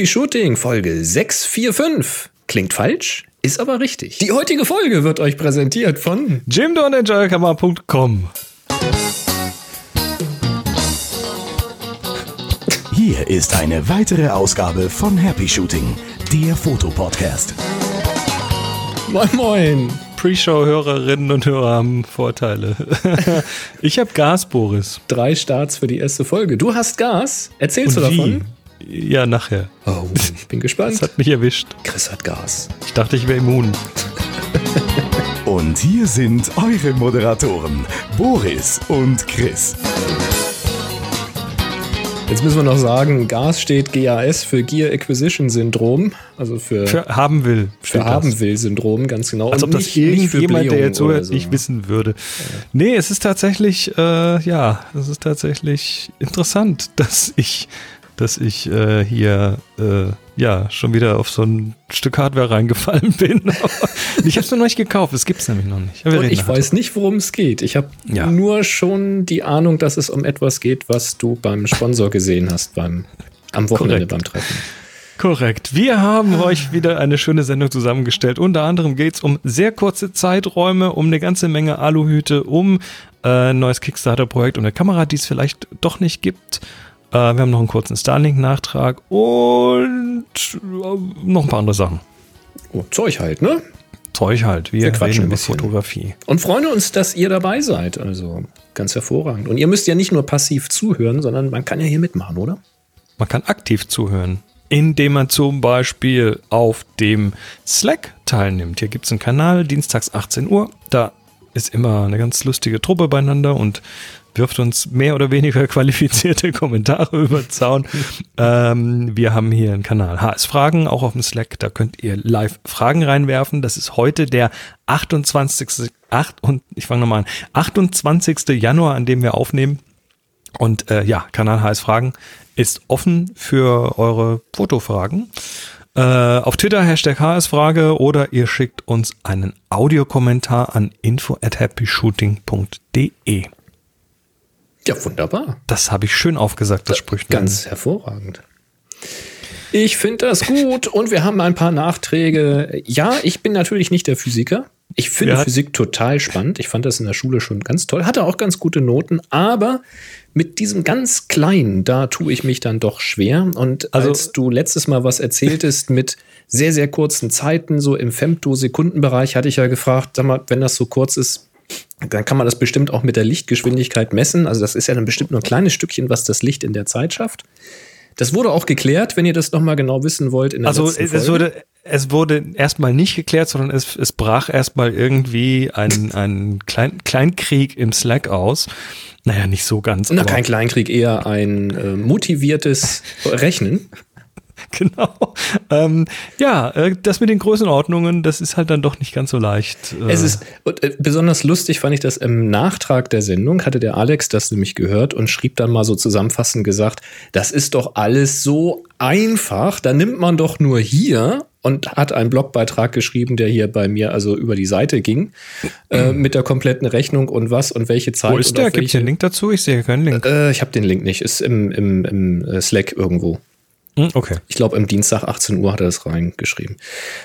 Happy Shooting Folge 645. Klingt falsch, ist aber richtig. Die heutige Folge wird euch präsentiert von jimdonenjoykammer.com. Hier ist eine weitere Ausgabe von Happy Shooting, der Fotopodcast. Moin Moin. Pre-Show-Hörerinnen und Hörer haben Vorteile. ich habe Gas, Boris. Drei Starts für die erste Folge. Du hast Gas. Erzählst Und du davon? wie? Ja, nachher. Oh, ich bin gespannt. Das hat mich erwischt. Chris hat Gas. Ich dachte, ich wäre immun. Und hier sind eure Moderatoren, Boris und Chris. Jetzt müssen wir noch sagen, GAS steht GAS für Gear Acquisition Syndrom, also für, für, Für haben will. das. haben will Syndrom, ganz genau. Als Und ob das nicht für irgendjemand, der jetzt so. nicht wissen würde. Nee, es ist tatsächlich, äh, ja, es ist tatsächlich interessant, dass ich, dass ich äh, hier, äh, ja, schon wieder auf so ein Stück Hardware reingefallen bin. ich habe es noch nicht gekauft, das gibt's nämlich noch nicht. Ich nachher weiß nicht, worum es geht. Ich habe Ja. nur schon die Ahnung, dass es um etwas geht, was du beim Sponsor gesehen hast beim am Wochenende Korrekt. beim Treffen. Korrekt. Wir haben euch wieder eine schöne Sendung zusammengestellt. Unter anderem geht es um sehr kurze Zeiträume, um eine ganze Menge Aluhüte, um äh, ein neues Kickstarter-Projekt und eine Kamera, die es vielleicht doch nicht gibt. Äh, wir haben noch einen kurzen Starlink-Nachtrag und äh, noch ein paar andere Sachen. Oh, Zeug halt, ne? Zeug halt. Wir, Wir quatschen ein über bisschen. Fotografie. Und freuen uns, dass ihr dabei seid. Also ganz hervorragend. Und ihr müsst ja nicht nur passiv zuhören, sondern man kann ja hier mitmachen, oder? Man kann aktiv zuhören, indem man zum Beispiel auf dem Slack teilnimmt. Hier gibt es einen Kanal, dienstags 18 Uhr. Da ist immer eine ganz lustige Truppe beieinander und wirft uns mehr oder weniger qualifizierte Kommentare über den Zaun. ähm, wir haben hier einen Kanal HS Fragen, auch auf dem Slack. Da könnt ihr live Fragen reinwerfen. Das ist heute der 28. 8 und ich fange nochmal an. 28. Januar, an dem wir aufnehmen. Und äh, ja, Kanal HS Fragen ist offen für eure Fotofragen. Äh, auf Twitter Hashtag HS-Frage oder ihr schickt uns einen Audiokommentar an info at happyshooting.de. Ja, wunderbar. Das habe ich schön aufgesagt, das Sprüchlein. Ganz hervorragend. Ich finde das gut und wir haben ein paar Nachträge. Ja, ich bin natürlich nicht der Physiker. Ich finde Ja. Physik total spannend. Ich fand das in der Schule schon ganz toll. Hatte auch ganz gute Noten, aber mit diesem ganz Kleinen, da tue ich mich dann doch schwer. Und Also- als du letztes Mal was erzähltest mit sehr, sehr kurzen Zeiten, so im Femtosekundenbereich, hatte ich ja gefragt, sag mal, wenn das so kurz ist, dann kann man das bestimmt auch mit der Lichtgeschwindigkeit messen. Also das ist ja dann bestimmt nur ein kleines Stückchen, was das Licht in der Zeit schafft. Das wurde auch geklärt, wenn ihr das noch mal genau wissen wollt. Also es wurde, es wurde erstmal nicht geklärt, sondern es, es brach erstmal irgendwie ein, ein Klein, Kleinkrieg im Slack aus. Naja, nicht so ganz. Na, kein Kleinkrieg, eher ein äh, motiviertes Rechnen. Genau. Ähm, ja, äh, das mit den Größenordnungen, das ist halt dann doch nicht ganz so leicht. Äh, Es ist und, äh, besonders lustig, fand ich das im Nachtrag der Sendung, hatte der Alex das nämlich gehört und schrieb dann mal so zusammenfassend gesagt, das ist doch alles so einfach, da nimmt man doch nur hier und hat einen Blogbeitrag geschrieben, der hier bei mir also über die Seite ging, äh, mit der kompletten Rechnung und was und welche Zeit. wo ist der? Gibt es einen Link dazu? Ich sehe keinen Link. Äh, ich habe den Link nicht, ist im, im, im äh, Slack irgendwo. Hm, okay, Ich glaube, am Dienstag 18 Uhr hat er das reingeschrieben.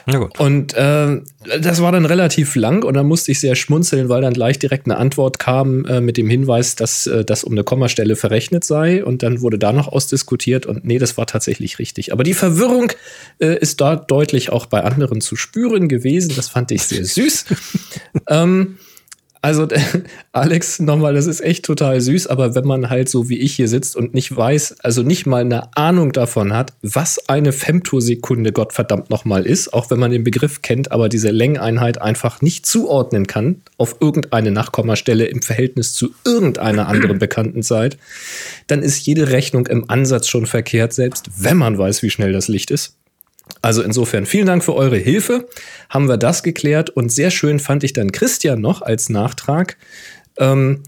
na gut. Und äh, das war dann relativ lang und dann musste ich sehr schmunzeln, weil dann gleich direkt eine Antwort kam äh, mit dem Hinweis, dass äh, das um eine Kommastelle verrechnet sei. Und dann wurde da noch ausdiskutiert und nee, das war tatsächlich richtig. Aber die Verwirrung äh, ist da deutlich auch bei anderen zu spüren gewesen. Das fand ich sehr süß. ähm, also, Alex, nochmal, das ist echt total süß, aber wenn man halt so wie ich hier sitzt und nicht weiß, also nicht mal eine Ahnung davon hat, was eine Femtosekunde Gottverdammt nochmal ist, auch wenn man den Begriff kennt, aber diese Längeneinheit einfach nicht zuordnen kann auf irgendeine Nachkommastelle im Verhältnis zu irgendeiner anderen bekannten Zeit, dann ist jede Rechnung im Ansatz schon verkehrt, selbst wenn man weiß, wie schnell das Licht ist. Also insofern vielen Dank für eure Hilfe. Haben wir das geklärt und sehr schön fand ich dann Christian noch als Nachtrag. Ähm,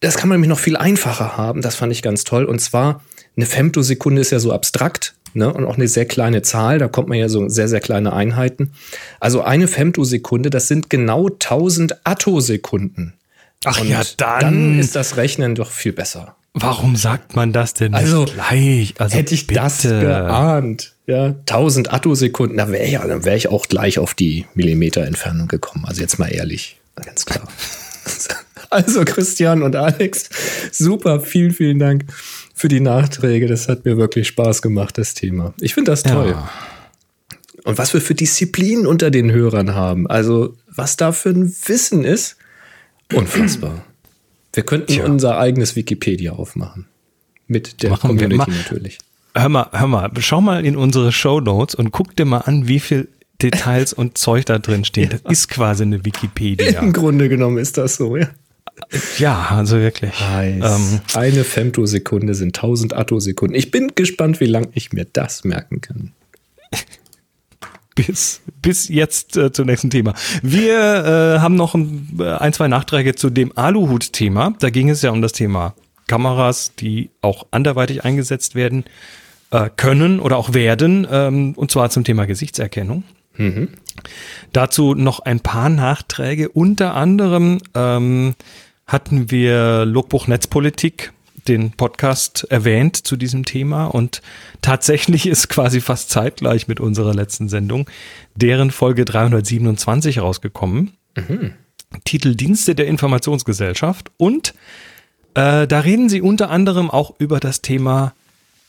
das kann man nämlich noch viel einfacher haben. Das fand ich ganz toll. Und zwar eine Femtosekunde ist ja so abstrakt. Ne, und auch eine sehr kleine Zahl, da kommt man ja so sehr, sehr kleine Einheiten. Also eine Femtosekunde, das sind genau 1000 Attosekunden. Ach Und ja, dann. dann ist das Rechnen doch viel besser. Warum sagt man das denn nicht Also, gleich? Also Hätte ich das geahnt, ja, 1000 Attosekunden, da wäre ja, dann wäre ich auch gleich auf die Millimeter Entfernung gekommen. Also jetzt mal ehrlich, ganz klar. Also Christian und Alex, super, vielen, vielen Dank für die Nachträge. Das hat mir wirklich Spaß gemacht, das Thema. Ich finde das toll. Ja. Und was wir für Disziplinen unter den Hörern haben. Also, was da für ein Wissen ist, unfassbar. Wir könnten Tja. unser eigenes Wikipedia aufmachen. Mit der Machen wir Community mal. natürlich. Hör mal, hör mal, schau mal in unsere Show Notes und guck dir mal an, wie viel Details und Zeug da drin steht. Das ist quasi eine Wikipedia. Im Grunde genommen ist das so, ja. Ja, also wirklich. Ähm, Eine Femtosekunde sind 1000 Attosekunden. Ich bin gespannt, wie lange ich mir das merken kann. bis, bis jetzt äh, zum nächsten Thema. Wir äh, haben noch ein, äh, ein, zwei Nachträge zu dem Aluhut-Thema. Da ging es ja um das Thema Kameras, die auch anderweitig eingesetzt werden äh, können oder auch werden, ähm, und zwar zum Thema Gesichtserkennung. Dazu noch ein paar Nachträge. Unter anderem ähm, hatten wir Logbuch Netzpolitik, den Podcast erwähnt zu diesem Thema und tatsächlich ist quasi fast zeitgleich mit unserer letzten Sendung deren Folge 327 rausgekommen. Titel Dienste der Informationsgesellschaft und äh, da reden sie unter anderem auch über das Thema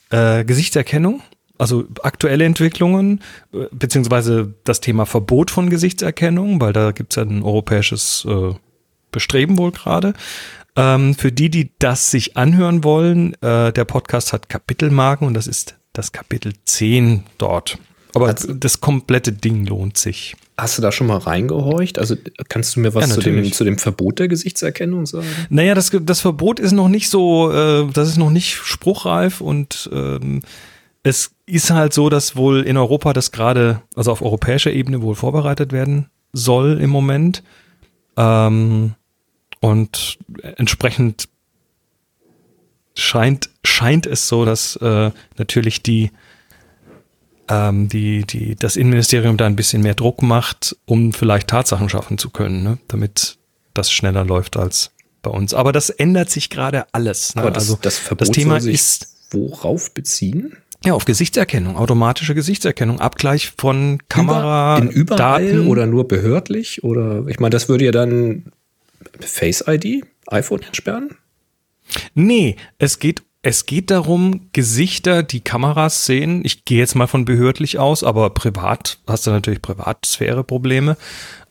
äh, Gesichtserkennung, also aktuelle Entwicklungen, äh, beziehungsweise das Thema Verbot von Gesichtserkennung, weil da gibt es ja ein europäisches äh, Bestreben wohl gerade. Ähm, für die, die das sich anhören wollen, äh, der Podcast hat Kapitelmarken und das ist das Kapitel 10 dort. Aber Also- das komplette Ding lohnt sich. Hast du da schon mal reingehorcht? Also kannst du mir was Ja, zu, dem, zu dem Verbot der Gesichtserkennung sagen? Naja, das, das Verbot ist noch nicht so, äh, das ist noch nicht spruchreif und ähm, es ist halt so, dass wohl in Europa das gerade, also auf europäischer Ebene wohl vorbereitet werden soll im Moment. Ähm, und entsprechend scheint, scheint es so, dass äh, natürlich die, ähm, die, die, das Innenministerium da ein bisschen mehr Druck macht, um vielleicht Tatsachen schaffen zu können, ne? damit das schneller läuft als bei uns. Aber das ändert sich gerade alles. Ne? Aber das, also das Verbot das Thema ist worauf beziehen? ja auf Gesichtserkennung, automatische Gesichtserkennung, Abgleich von Kamera, in überall Daten oder nur behördlich? Oder ich meine, das würde ja dann Face ID, iPhone entsperren? Nee, es geht, es geht darum, Gesichter, die Kameras sehen. Ich gehe jetzt mal von behördlich aus, aber privat hast du natürlich Privatsphäre-Probleme,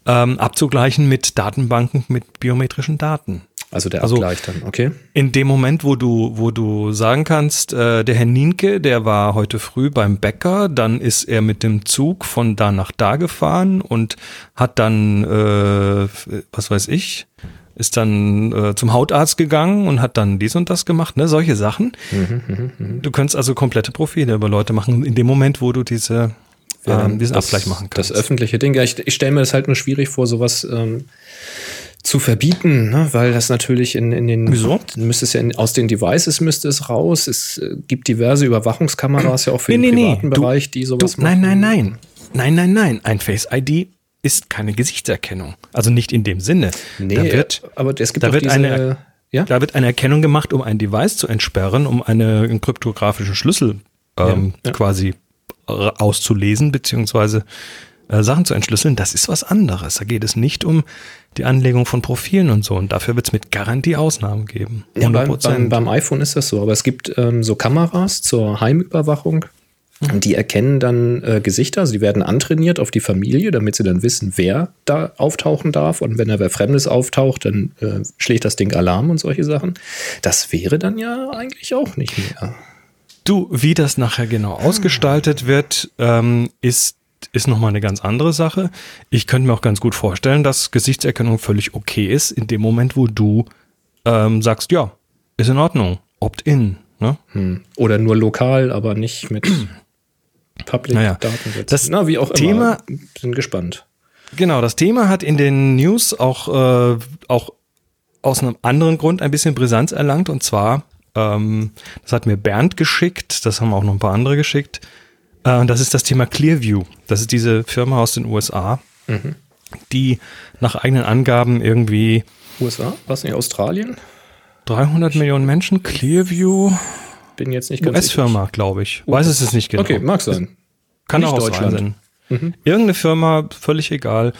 ähm, abzugleichen mit Datenbanken mit biometrischen Daten. Also der Also- Abgleich dann, okay. In dem Moment, wo du, wo du sagen kannst, äh, der Herr Nienke, der war heute früh beim Bäcker, dann ist er mit dem Zug von da nach da gefahren und hat dann, äh, was weiß ich, ist dann äh, zum Hautarzt gegangen und hat dann dies und das gemacht, ne, solche Sachen. Du könntest also komplette Profile über Leute machen, in dem Moment, wo du diese, ähm, diesen das, Abgleich machen kannst. Das öffentliche Ding. Ja, ich, ich stelle mir das halt nur schwierig vor, sowas ähm, zu verbieten, ne? weil das natürlich in, in den Wieso? müsste es ja in, aus den Devices müsste es raus. Es äh, gibt diverse Überwachungskameras ja auch für den privaten Du- Bereich, die sowas du, Nein, nein, nein. Nein, nein, nein. Ein Face ID ist keine Gesichtserkennung. Also nicht in dem Sinne. Nee, da wird, aber es gibt da wird diese, eine, ja? da wird eine Erkennung gemacht, um ein Device zu entsperren, um eine, einen kryptografischen Schlüssel ähm, Ja, ja. quasi ra- auszulesen, beziehungsweise äh, Sachen zu entschlüsseln. Das ist was anderes. Da geht es nicht um die Anlegung von Profilen und so. Und dafür wird es mit Garantie Ausnahmen geben. Ja, 100 beim, beim, beim iPhone ist das so, aber es gibt ähm, so Kameras zur Heimüberwachung. Die erkennen dann äh, Gesichter, also die werden antrainiert auf die Familie, damit sie dann wissen, wer da auftauchen darf. Und wenn da wer Fremdes auftaucht, dann äh, schlägt das Ding Alarm und solche Sachen. Das wäre dann ja eigentlich auch nicht mehr. Du, wie das nachher genau ausgestaltet wird, ähm, ist, ist nochmal eine ganz andere Sache. Ich könnte mir auch ganz gut vorstellen, dass Gesichtserkennung völlig okay ist, in dem Moment, wo du ähm, sagst, ja, ist in Ordnung, opt-in. Ne? Hm. Oder nur lokal, aber nicht mit Public Naja, Datensätzen. das Na, wie auch Thema- immer. Bin gespannt. Genau, das Thema hat in den News auch, äh, auch aus einem anderen Grund ein bisschen Brisanz erlangt. Und zwar, ähm, das hat mir Bernd geschickt, das haben auch noch ein paar andere geschickt. Äh, das ist das Thema Clearview. Das ist diese Firma aus den USA, die nach eigenen Angaben irgendwie, USA? Was nicht Australien? 300 Millionen Menschen, Clearview, Bin jetzt nicht ganz US-Firma, glaube ich. Weiß es jetzt nicht genau. Okay, mag sein. Kann Nicht auch aus Deutschland. sein. Irgendeine Firma, völlig egal,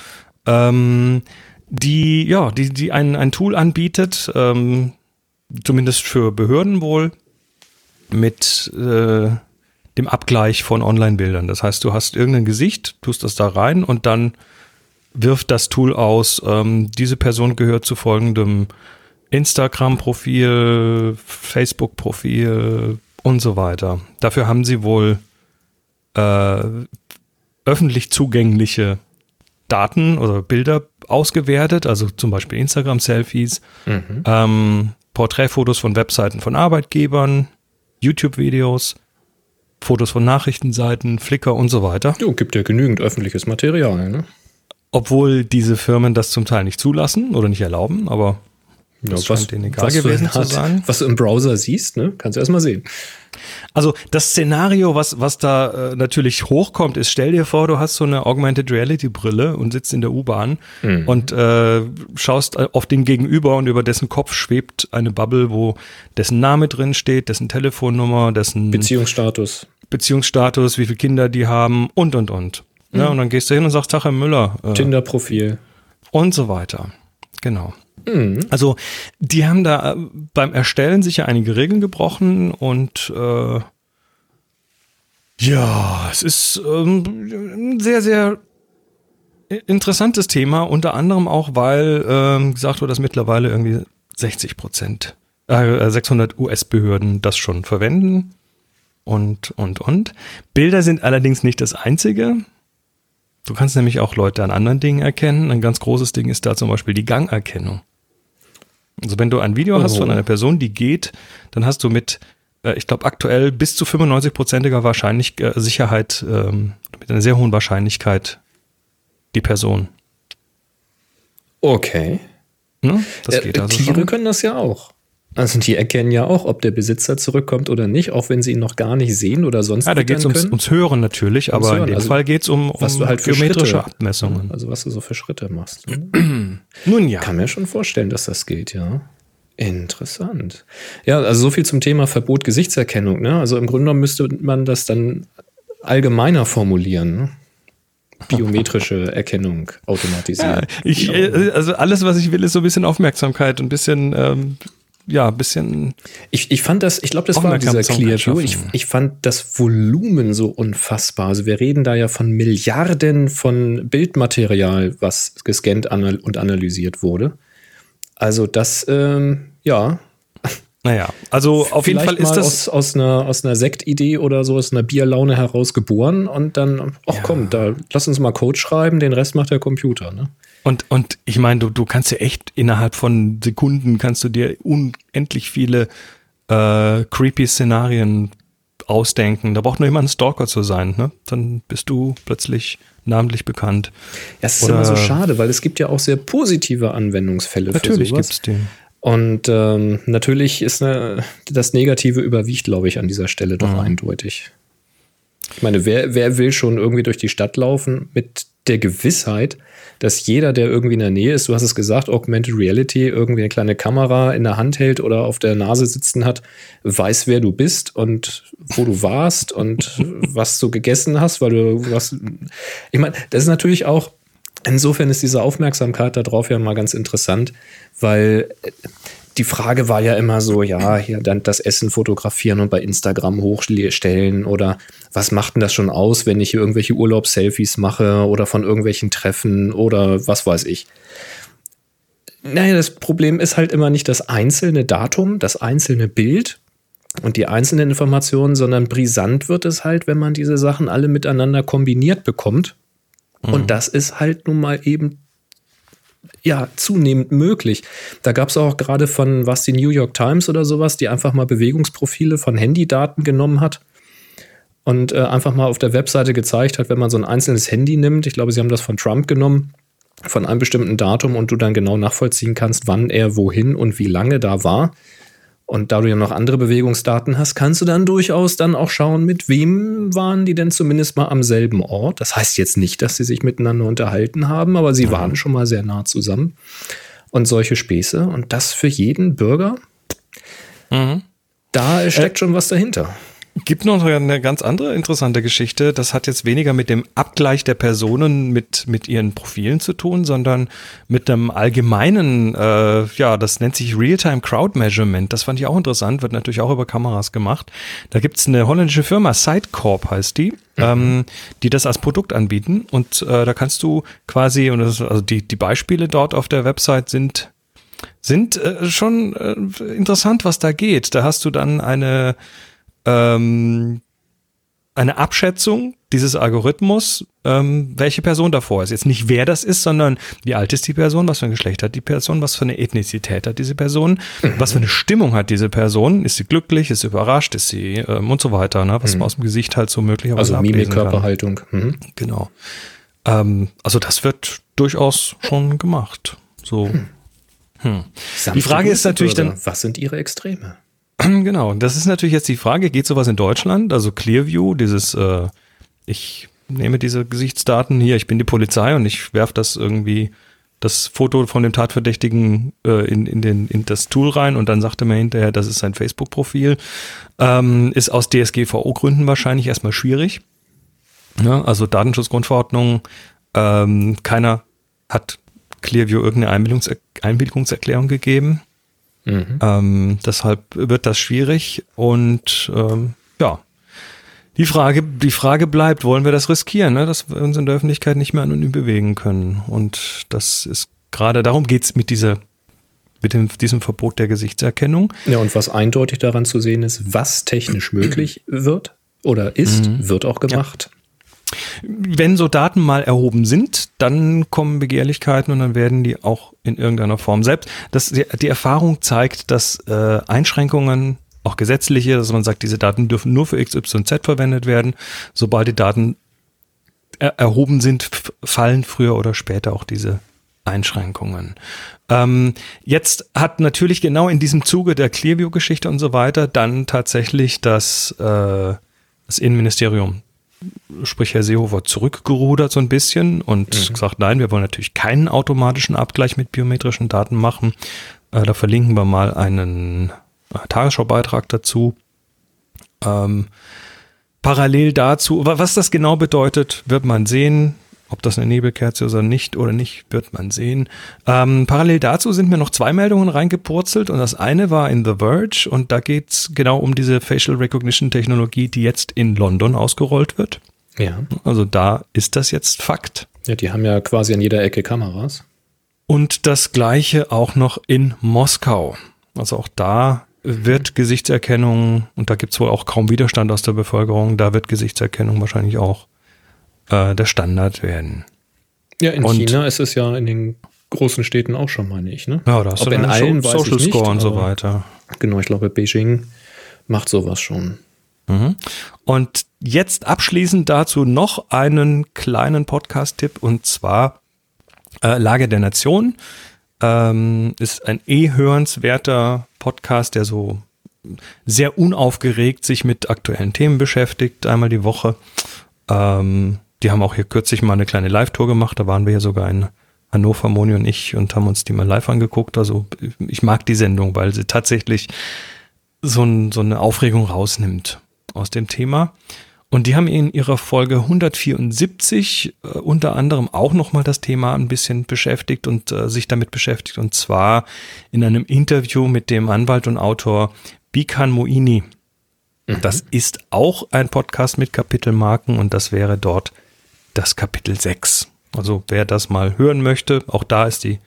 ähm, die, ja, die, die ein, ein Tool anbietet, ähm, zumindest für Behörden wohl, mit äh, dem Abgleich von Online-Bildern. Das heißt, du hast irgendein Gesicht, tust das da rein und dann wirft das Tool aus, ähm, diese Person gehört zu folgendem Instagram-Profil, Facebook-Profil und so weiter. Dafür haben sie wohl äh, öffentlich zugängliche Daten oder Bilder ausgewertet, also zum Beispiel Instagram-Selfies, ähm, Porträtfotos von Webseiten von Arbeitgebern, YouTube-Videos, Fotos von Nachrichtenseiten, Flickr und so weiter. Jo, gibt ja genügend öffentliches Material, ne? Obwohl diese Firmen das zum Teil nicht zulassen oder nicht erlauben, aber Ja, das scheint denen egal gewesen zu sein. Was du im Browser siehst, ne? Kannst du erst mal sehen. Also das Szenario, was, was da äh, natürlich hochkommt, ist, stell dir vor, du hast so eine Augmented Reality Brille und sitzt in der U-Bahn und äh, schaust auf den Gegenüber und über dessen Kopf schwebt eine Bubble, wo dessen Name drin steht, dessen Telefonnummer, dessen Beziehungsstatus. Beziehungsstatus, wie viele Kinder die haben und und und. Ja, und dann gehst du hin und sagst, Tag, Herr Müller. Äh, Tinder-Profil. und so weiter. Genau. Also die haben da äh, beim Erstellen sicher einige Regeln gebrochen und äh, ja, es ist ähm, ein sehr, sehr interessantes Thema, unter anderem auch, weil ähm, gesagt wurde, dass mittlerweile irgendwie 60 Prozent, äh, 600 US-Behörden das schon verwenden und, und, und. Bilder sind allerdings nicht das Einzige. Du kannst nämlich auch Leute an anderen Dingen erkennen. Ein ganz großes Ding ist da zum Beispiel die Gangerkennung. Also wenn du ein Video hast Oh. von einer Person, die geht, dann hast du mit, äh, ich glaube aktuell bis zu 95-prozentiger Wahrscheinlich äh, Sicherheit, ähm, mit einer sehr hohen Wahrscheinlichkeit die Person. Okay. Ne? Das Äh, geht also Tiere schon. können das ja auch. Also die erkennen ja auch, ob der Besitzer zurückkommt oder nicht, auch wenn sie ihn noch gar nicht sehen oder sonst Ja, da geht es ums, ums Hören natürlich, Ums aber Hören, in dem also Fall geht es um, um was du halt geometrische Schritte, Abmessungen. Also was du so für Schritte machst. ne? Nun ja. Kann mir schon vorstellen, dass das geht, ja. Interessant. Ja, also so viel zum Thema Verbot Gesichtserkennung. Ne? Also im Grunde genommen müsste man das dann allgemeiner formulieren. Ne? Biometrische Erkennung automatisiert. Ich, äh, also alles, was ich will, ist so ein bisschen Aufmerksamkeit, ein bisschen, ähm, ja, ein bisschen. Ich, ich fand das, ich glaube, das war dieser Aufmerksamkeit Clearview. Ich, ich fand das Volumen so unfassbar. Also wir reden da ja von Milliarden von Bildmaterial, was gescannt anal und analysiert wurde. Also das, ähm, ja, Naja, also auf jeden vielleicht Fall ist das. aus, aus einer, aus einer Sektidee oder so, aus einer Bierlaune heraus geboren und dann, ach komm, da lass uns mal Code schreiben, den Rest macht der Computer. Ne? Und, und ich meine, du, du kannst ja echt innerhalb von Sekunden kannst du dir unendlich viele äh, creepy Szenarien ausdenken. Da braucht nur jemand ein Stalker zu sein, ne? Dann bist du plötzlich namentlich bekannt. Ja, es ist Oder- immer so schade, weil es gibt ja auch sehr positive Anwendungsfälle Natürlich für sowas. gibt's den. Und ähm, natürlich ist ne, das Negative überwiegt, glaube ich, an dieser Stelle doch eindeutig. Ich meine, wer, wer will schon irgendwie durch die Stadt laufen mit der Gewissheit, dass jeder, der irgendwie in der Nähe ist, du hast es gesagt, Augmented Reality, irgendwie eine kleine Kamera in der Hand hält oder auf der Nase sitzen hat, weiß, wer du bist und wo du warst und was du gegessen hast, weil du was. Ich meine, das ist natürlich auch, insofern ist diese Aufmerksamkeit darauf ja mal ganz interessant, weil die Frage war ja immer so, ja, hier dann das Essen fotografieren und bei Instagram hochstellen oder was macht denn das schon aus, wenn ich hier irgendwelche Urlaubsselfies mache oder von irgendwelchen Treffen oder was weiß ich. Naja, das Problem ist halt immer nicht das einzelne Datum, das einzelne Bild und die einzelnen Informationen, sondern brisant wird es halt, wenn man diese Sachen alle miteinander kombiniert bekommt. Und das ist halt nun mal eben ja, zunehmend möglich. Da gab es auch gerade von was die New York Times oder sowas, die einfach mal Bewegungsprofile von Handydaten genommen hat und äh, einfach mal auf der Webseite gezeigt hat, wenn man so ein einzelnes Handy nimmt, ich glaube, sie haben das von Trump genommen, von einem bestimmten Datum und du dann genau nachvollziehen kannst, wann er wohin und wie lange da war. Und da du ja noch andere Bewegungsdaten hast, kannst du dann durchaus dann auch schauen, mit wem waren die denn zumindest mal am selben Ort. Das heißt jetzt nicht, dass sie sich miteinander unterhalten haben, aber sie waren schon mal sehr nah zusammen. Und solche Späße. Und das für jeden Bürger Mhm. Da steckt äh, schon was dahinter. Gibt noch eine ganz andere interessante Geschichte. Das hat jetzt weniger mit dem Abgleich der Personen mit, mit ihren Profilen zu tun, sondern mit einem allgemeinen, äh, ja, das nennt sich Real-Time Crowd Measurement. Das fand ich auch interessant, wird natürlich auch über Kameras gemacht. Da gibt's eine holländische Firma, Sidecorp heißt die, mhm. ähm, die das als Produkt anbieten. Und äh, da kannst du quasi, und das, also die, die Beispiele dort auf der Website sind sind äh, schon äh, interessant, was da geht. Da hast du dann eine ähm, eine Abschätzung dieses Algorithmus, ähm, welche Person davor ist. Jetzt nicht wer das ist, sondern wie alt ist die Person, was für ein Geschlecht hat die Person, was für eine Ethnizität hat diese Person, mhm. was für eine Stimmung hat diese Person, ist sie glücklich, ist sie überrascht, ist sie ähm, und so weiter, ne? was mhm. man aus dem Gesicht halt so möglicherweise Also Mimik, Körperhaltung. Mhm. Genau. Ähm, also das wird durchaus schon gemacht. So. Hm. Hm. Die Frage ist natürlich dann, was sind ihre Extreme? Genau, das ist natürlich jetzt die Frage, geht sowas in Deutschland? Also Clearview, dieses, äh, ich nehme diese Gesichtsdaten hier, ich bin die Polizei und ich werfe das irgendwie, das Foto von dem Tatverdächtigen äh, in, in, den, in das Tool rein und dann sagt er mir hinterher, das ist sein Facebook-Profil. Ähm, ist aus DSGVO-Gründen wahrscheinlich erstmal schwierig. Ja, also Datenschutzgrundverordnung, ähm, keiner hat Clearview irgendeine Einwilligungserklärung gegeben. Mhm. Ähm, deshalb wird das schwierig und ähm, ja. Die Frage, die Frage bleibt, wollen wir das riskieren, ne? dass wir uns in der Öffentlichkeit nicht mehr anonym bewegen können? Und das ist gerade darum geht's mit dieser mit dem, diesem Verbot der Gesichtserkennung. Ja, und was eindeutig daran zu sehen ist, was technisch möglich wird oder ist, mhm. wird auch gemacht. Wenn so Daten mal erhoben sind, dann kommen Begehrlichkeiten und dann werden die auch in irgendeiner Form selbst. Das, die, die Erfahrung zeigt, dass äh, Einschränkungen, auch gesetzliche, dass man sagt, diese Daten dürfen nur für XYZ verwendet werden. Sobald die Daten er, erhoben sind, fallen früher oder später auch diese Einschränkungen. Ähm, jetzt hat natürlich genau in diesem Zuge der Clearview-Geschichte und so weiter dann tatsächlich das, äh, das Innenministerium sprich Herr Seehofer, zurückgerudert so ein bisschen und mhm. gesagt, nein, wir wollen natürlich keinen automatischen Abgleich mit biometrischen Daten machen. Äh, da verlinken wir mal einen äh, Tagesschaubeitrag dazu. Ähm, parallel dazu, was das genau bedeutet, wird man sehen. Ob das eine Nebelkerze ist oder nicht oder nicht, wird man sehen. Ähm, parallel dazu sind mir noch zwei Meldungen reingepurzelt und das eine war in The Verge und da geht es genau um diese Facial Recognition Technologie, die jetzt in London ausgerollt wird. Ja. Also da ist das jetzt Fakt. Ja, die haben ja quasi an jeder Ecke Kameras. Und das gleiche auch noch in Moskau. Also auch da wird Gesichtserkennung, und da gibt es wohl auch kaum Widerstand aus der Bevölkerung, da wird Gesichtserkennung wahrscheinlich auch äh, der Standard werden. Ja, in und, China ist es ja in den großen Städten auch schon, meine ich. Ne? Ja, da hast Ob du in allen so Social Score nicht, und so weiter. Genau, ich glaube, Beijing macht sowas schon. Mhm. Und jetzt abschließend dazu noch einen kleinen Podcast-Tipp und zwar äh, Lage der Nation. Ähm, ist ein eh hörenswerter Podcast, der so sehr unaufgeregt sich mit aktuellen Themen beschäftigt, einmal die Woche. Ähm, die haben auch hier kürzlich mal eine kleine Live-Tour gemacht. Da waren wir ja sogar in Hannover, Moni und ich und haben uns die mal live angeguckt. Also ich mag die Sendung, weil sie tatsächlich so, ein, so eine Aufregung rausnimmt aus dem Thema. Und die haben in ihrer Folge 174 äh, unter anderem auch nochmal das Thema ein bisschen beschäftigt und äh, sich damit beschäftigt. Und zwar in einem Interview mit dem Anwalt und Autor Bikan Moini. Mhm. Das ist auch ein Podcast mit Kapitelmarken und das wäre dort das Kapitel 6. Also wer das mal hören möchte, auch da ist die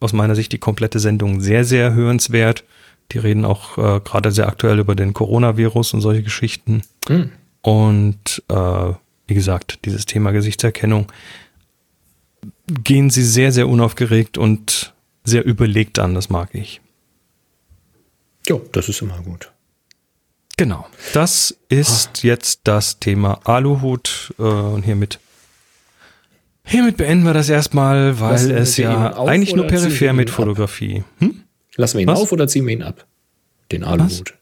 aus meiner Sicht die komplette Sendung sehr, sehr hörenswert. Die reden auch äh, gerade sehr aktuell über den Coronavirus und solche Geschichten. Mhm. Und äh, wie gesagt, dieses Thema Gesichtserkennung gehen sie sehr, sehr unaufgeregt und sehr überlegt an. Das mag ich. Jo, das ist immer gut. Genau. Das ist ah. jetzt das Thema Aluhut äh, und hiermit Hiermit beenden wir das erstmal, weil Lassen es ja eigentlich nur peripher mit Fotografie. Hm? Lassen wir ihn Was? auf oder ziehen wir ihn ab? Den Aluhut.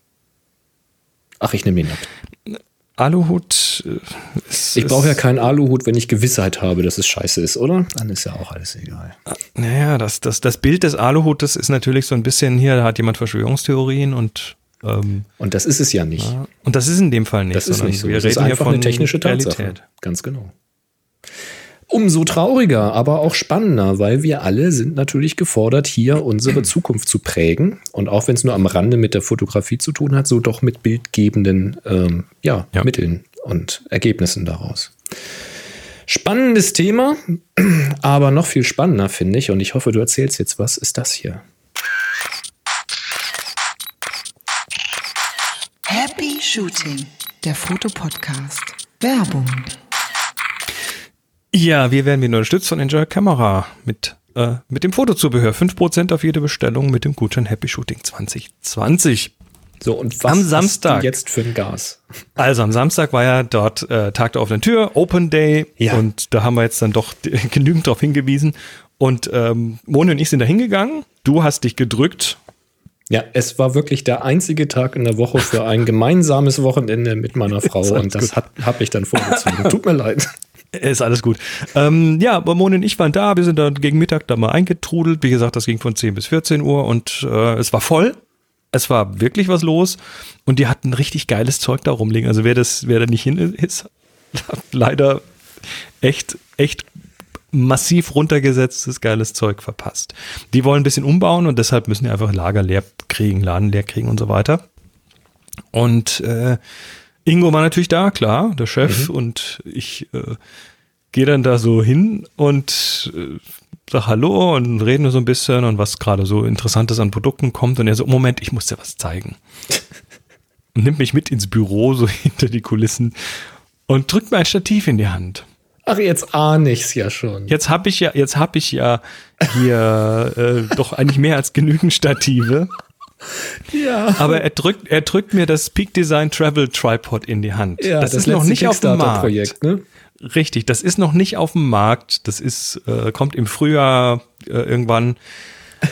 Ach, ich nehme ihn ab. Aluhut äh, ist, Ich brauche ja keinen Aluhut, wenn ich Gewissheit habe, dass es scheiße ist, oder? Dann ist ja auch alles egal. Naja, das, das, das Bild des Aluhutes ist natürlich so ein bisschen hier, da hat jemand Verschwörungstheorien und Ähm, Und das ist es ja nicht. Und das ist in dem Fall nicht. Das ist nicht so. Wir Das reden ist hier einfach von eine technische Tatsache. Realität. Ganz genau. Umso trauriger, aber auch spannender, weil wir alle sind natürlich gefordert, hier unsere Zukunft zu prägen. Und auch wenn es nur am Rande mit der Fotografie zu tun hat, so doch mit bildgebenden ähm, ja, Ja. Mitteln und Ergebnissen daraus. Spannendes Thema, aber noch viel spannender finde ich, und ich hoffe, du erzählst jetzt was, ist das hier. Happy Shooting, der Fotopodcast. Werbung. Ja, wir werden wieder unterstützt von Enjoy Camera mit, äh, mit dem Fotozubehör. 5% auf jede Bestellung mit dem Gutschein Happy Shooting 2020. So, und was Am Samstag. jetzt für ein Gas? Also am Samstag war ja dort äh, Tag der offenen Tür, Open Day. Ja. Und da haben wir jetzt dann doch genügend darauf hingewiesen. Und ähm, Moni und ich sind da hingegangen. Du hast dich gedrückt. Ja, es war wirklich der einzige Tag in der Woche für ein gemeinsames Wochenende mit meiner Frau und das habe ich dann vorgezogen. Tut mir leid. Ist alles gut. Ähm, ja, Moni und ich waren da. Wir sind dann gegen Mittag da mal eingetrudelt. Wie gesagt, das ging von 10 bis 14 Uhr und äh, es war voll. Es war wirklich was los und die hatten richtig geiles Zeug da rumliegen. Also wer das, wer da nicht hin ist, hat leider echt, echt massiv runtergesetztes geiles Zeug verpasst. Die wollen ein bisschen umbauen und deshalb müssen die einfach Lager leer kriegen, Laden leer kriegen und so weiter. Und äh, Ingo war natürlich da, klar, der Chef und ich äh, gehe dann da so hin und äh, sag Hallo und reden nur so ein bisschen und was gerade so Interessantes an Produkten kommt und er so, Moment, ich muss dir was zeigen. und nimmt mich mit ins Büro, so hinter die Kulissen und drückt mir ein Stativ in die Hand. Ach, jetzt ahne ich's ja schon. Jetzt habe ich ja, jetzt habe ich ja hier äh, doch eigentlich mehr als genügend Stative. Ja. Aber er drückt, er drückt mir das Peak Design Travel Tripod in die Hand. Ja, das, ist noch nicht auf dem Markt. Projekt, ne? Richtig, das ist noch nicht auf dem Markt. Das ist, äh, kommt im Frühjahr äh, irgendwann.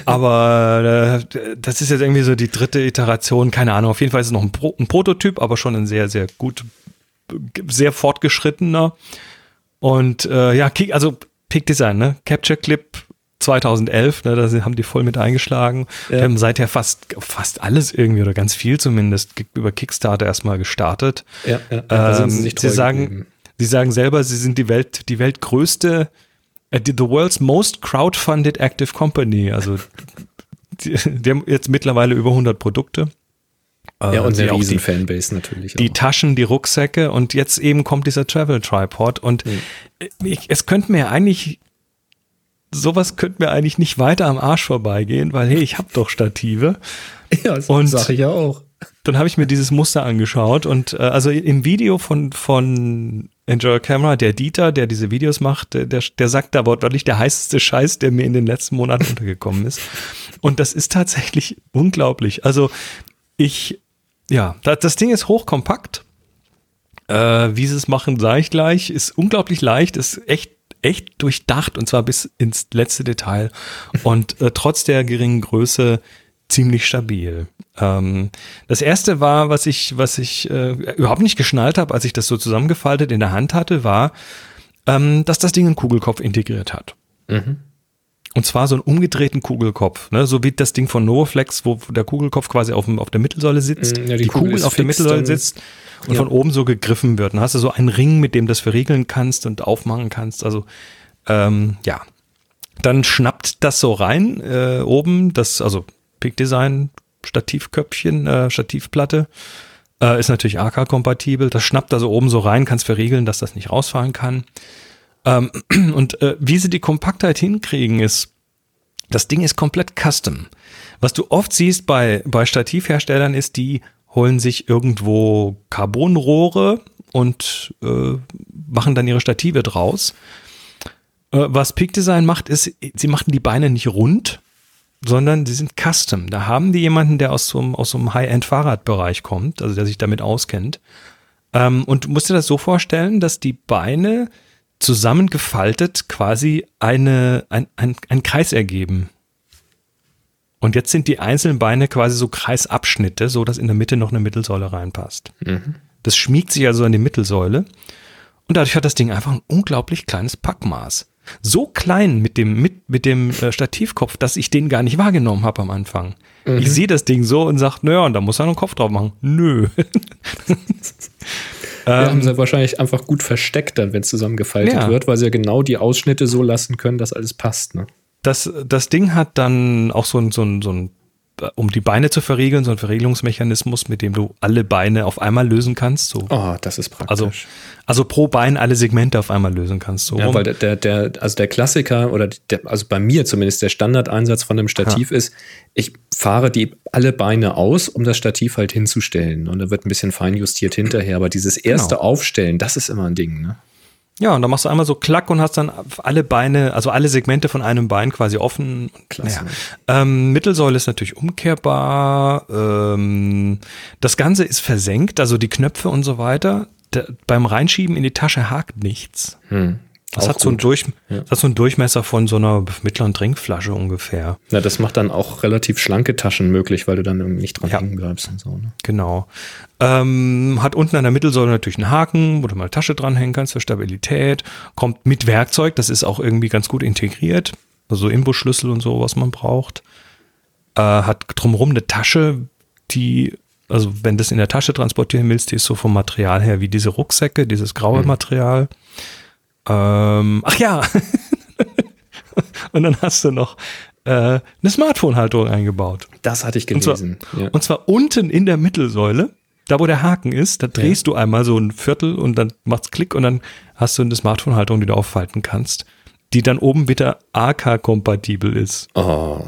Aber äh, das ist jetzt irgendwie so die dritte Iteration. Keine Ahnung. Auf jeden Fall ist es noch ein, Pro ein Prototyp, aber schon ein sehr, sehr gut, sehr fortgeschrittener. Und äh, ja, also Peak Design, ne? Capture Clip 2011, ne, da haben die voll mit eingeschlagen. Ja. Die haben seither fast, fast alles irgendwie oder ganz viel zumindest über Kickstarter erstmal gestartet. Ja, ja, Ähm, sie sie sagen, sie sagen selber, sie sind die Welt, die weltgrößte, die, the world's most crowdfunded active company. Also die, die haben jetzt mittlerweile über 100 Produkte. Ja, und sie eine riesen die, Fanbase natürlich. die auch. Taschen, die Rucksäcke und jetzt eben kommt dieser Travel Tripod und Hm. ich, es könnte mir eigentlich sowas könnte mir eigentlich nicht weiter am Arsch vorbeigehen, weil hey, ich habe doch Stative. ja, das und- sage ich ja auch. Dann habe ich mir dieses Muster angeschaut und äh, also im Video von von Enjoy Camera, der Dieter, der diese Videos macht, der, der, der sagt da wortwörtlich der heißeste Scheiß, der mir in den letzten Monaten untergekommen ist. Und das ist tatsächlich unglaublich. Also ich, ja, das, das Ding ist hochkompakt. Äh, wie sie es machen, sage ich gleich. Ist unglaublich leicht, ist echt echt durchdacht und zwar bis ins letzte Detail und äh, trotz der geringen Größe ziemlich stabil. Ähm, das erste war, was ich, was ich äh, überhaupt nicht geschnallt habe, als ich das so zusammengefaltet in der Hand hatte, war, ähm, dass das Ding einen Kugelkopf integriert hat. Mhm. Und zwar so einen umgedrehten Kugelkopf, ne? so wie das Ding von Novaflex, wo der Kugelkopf quasi auf, dem, auf der Mittelsäule sitzt, Mm, ja, die die, Kugel Kugel auf der Mittelsäule sitzt und Ja. von oben so gegriffen wird. Dann hast du so einen Ring, mit dem das verriegeln kannst und aufmachen kannst. Also ähm, ja, dann schnappt das so rein äh, oben, das also Peak Design Stativköpfchen, äh, Stativplatte. Äh, ist natürlich AK-kompatibel. Das schnappt da so oben so rein, kannst verriegeln, dass das nicht rausfallen kann. Ähm, und äh, wie sie die Kompaktheit hinkriegen, ist, das Ding ist komplett custom. Was du oft siehst bei, bei Stativherstellern ist, die holen sich irgendwo Carbonrohre und äh, machen dann ihre Stative draus. Äh, was Peak Design macht, ist, sie machen die Beine nicht rund, sondern sie sind custom. Da haben die jemanden, der aus so einem, aus so einem High-End-Fahrradbereich kommt, also der sich damit auskennt. Ähm, und du musst dir das so vorstellen, dass die Beine zusammengefaltet quasi eine, ein, ein, einen Kreis ergeben. Und jetzt sind die einzelnen Beine quasi so Kreisabschnitte, so dass in der Mitte noch eine Mittelsäule reinpasst. Das schmiegt sich also an die Mittelsäule. Und dadurch hat das Ding einfach ein unglaublich kleines Packmaß. so klein mit dem, mit, mit dem äh, Stativkopf, dass ich den gar nicht wahrgenommen habe am Anfang. Mhm. Ich sehe das Ding so und sage, naja, und da muss er einen Kopf drauf machen. Nö. Wir Ähm, haben sie wahrscheinlich einfach gut versteckt dann, wenn es zusammengefaltet Ja. wird, weil sie ja genau die Ausschnitte so lassen können, dass alles passt. Ne? das, das Ding hat dann auch so ein, so ein, so ein, um die Beine zu verriegeln, so ein Verriegelungsmechanismus, mit dem du alle Beine auf einmal lösen kannst. So. Oh, das ist praktisch. Also, also pro Bein alle Segmente auf einmal lösen kannst. So Ja, rum. weil der, der, also der Klassiker oder der, also bei mir zumindest der Standardeinsatz von einem Stativ ist, ich fahre die alle Beine aus, um das Stativ halt hinzustellen. Und da wird ein bisschen fein justiert hinterher. Aber dieses erste Genau. Aufstellen, das ist immer ein Ding, ne? Ja, und dann machst du einmal so klack und hast dann alle Beine, also alle Segmente von einem Bein quasi offen. Klasse. Naja. Ähm, Mittelsäule ist natürlich umkehrbar. Ähm, das Ganze ist versenkt, also die Knöpfe und so weiter. Der, beim Reinschieben in die Tasche hakt nichts. Hm. Das hat, so. Durch, Ja. das hat so einen Durchmesser von so einer mittleren Trinkflasche ungefähr. Na, das macht dann auch relativ schlanke Taschen möglich, weil du dann irgendwie nicht dran Ja. hängen bleibst und so. Ne? Genau. Ähm, hat unten an der Mittelsäule natürlich einen Haken, wo du mal Tasche dranhängen kannst für Stabilität. Kommt mit Werkzeug, das ist auch irgendwie ganz gut integriert. Also Imbusschlüssel und so, was man braucht. Äh, hat drumherum eine Tasche, die, also wenn du das in der Tasche transportieren willst, die ist so vom Material her wie diese Rucksäcke, dieses graue Material. Ähm, ach ja. und dann hast du noch äh, eine Smartphone-Halterung eingebaut. Das hatte ich Und zwar, gelesen. ja. und zwar unten in der Mittelsäule, da wo der Haken ist, da drehst du einmal so ein Viertel und dann macht's Klick und dann hast du eine Smartphone-Halterung, die du auffalten kannst, die dann oben wieder AK-kompatibel ist. Oh.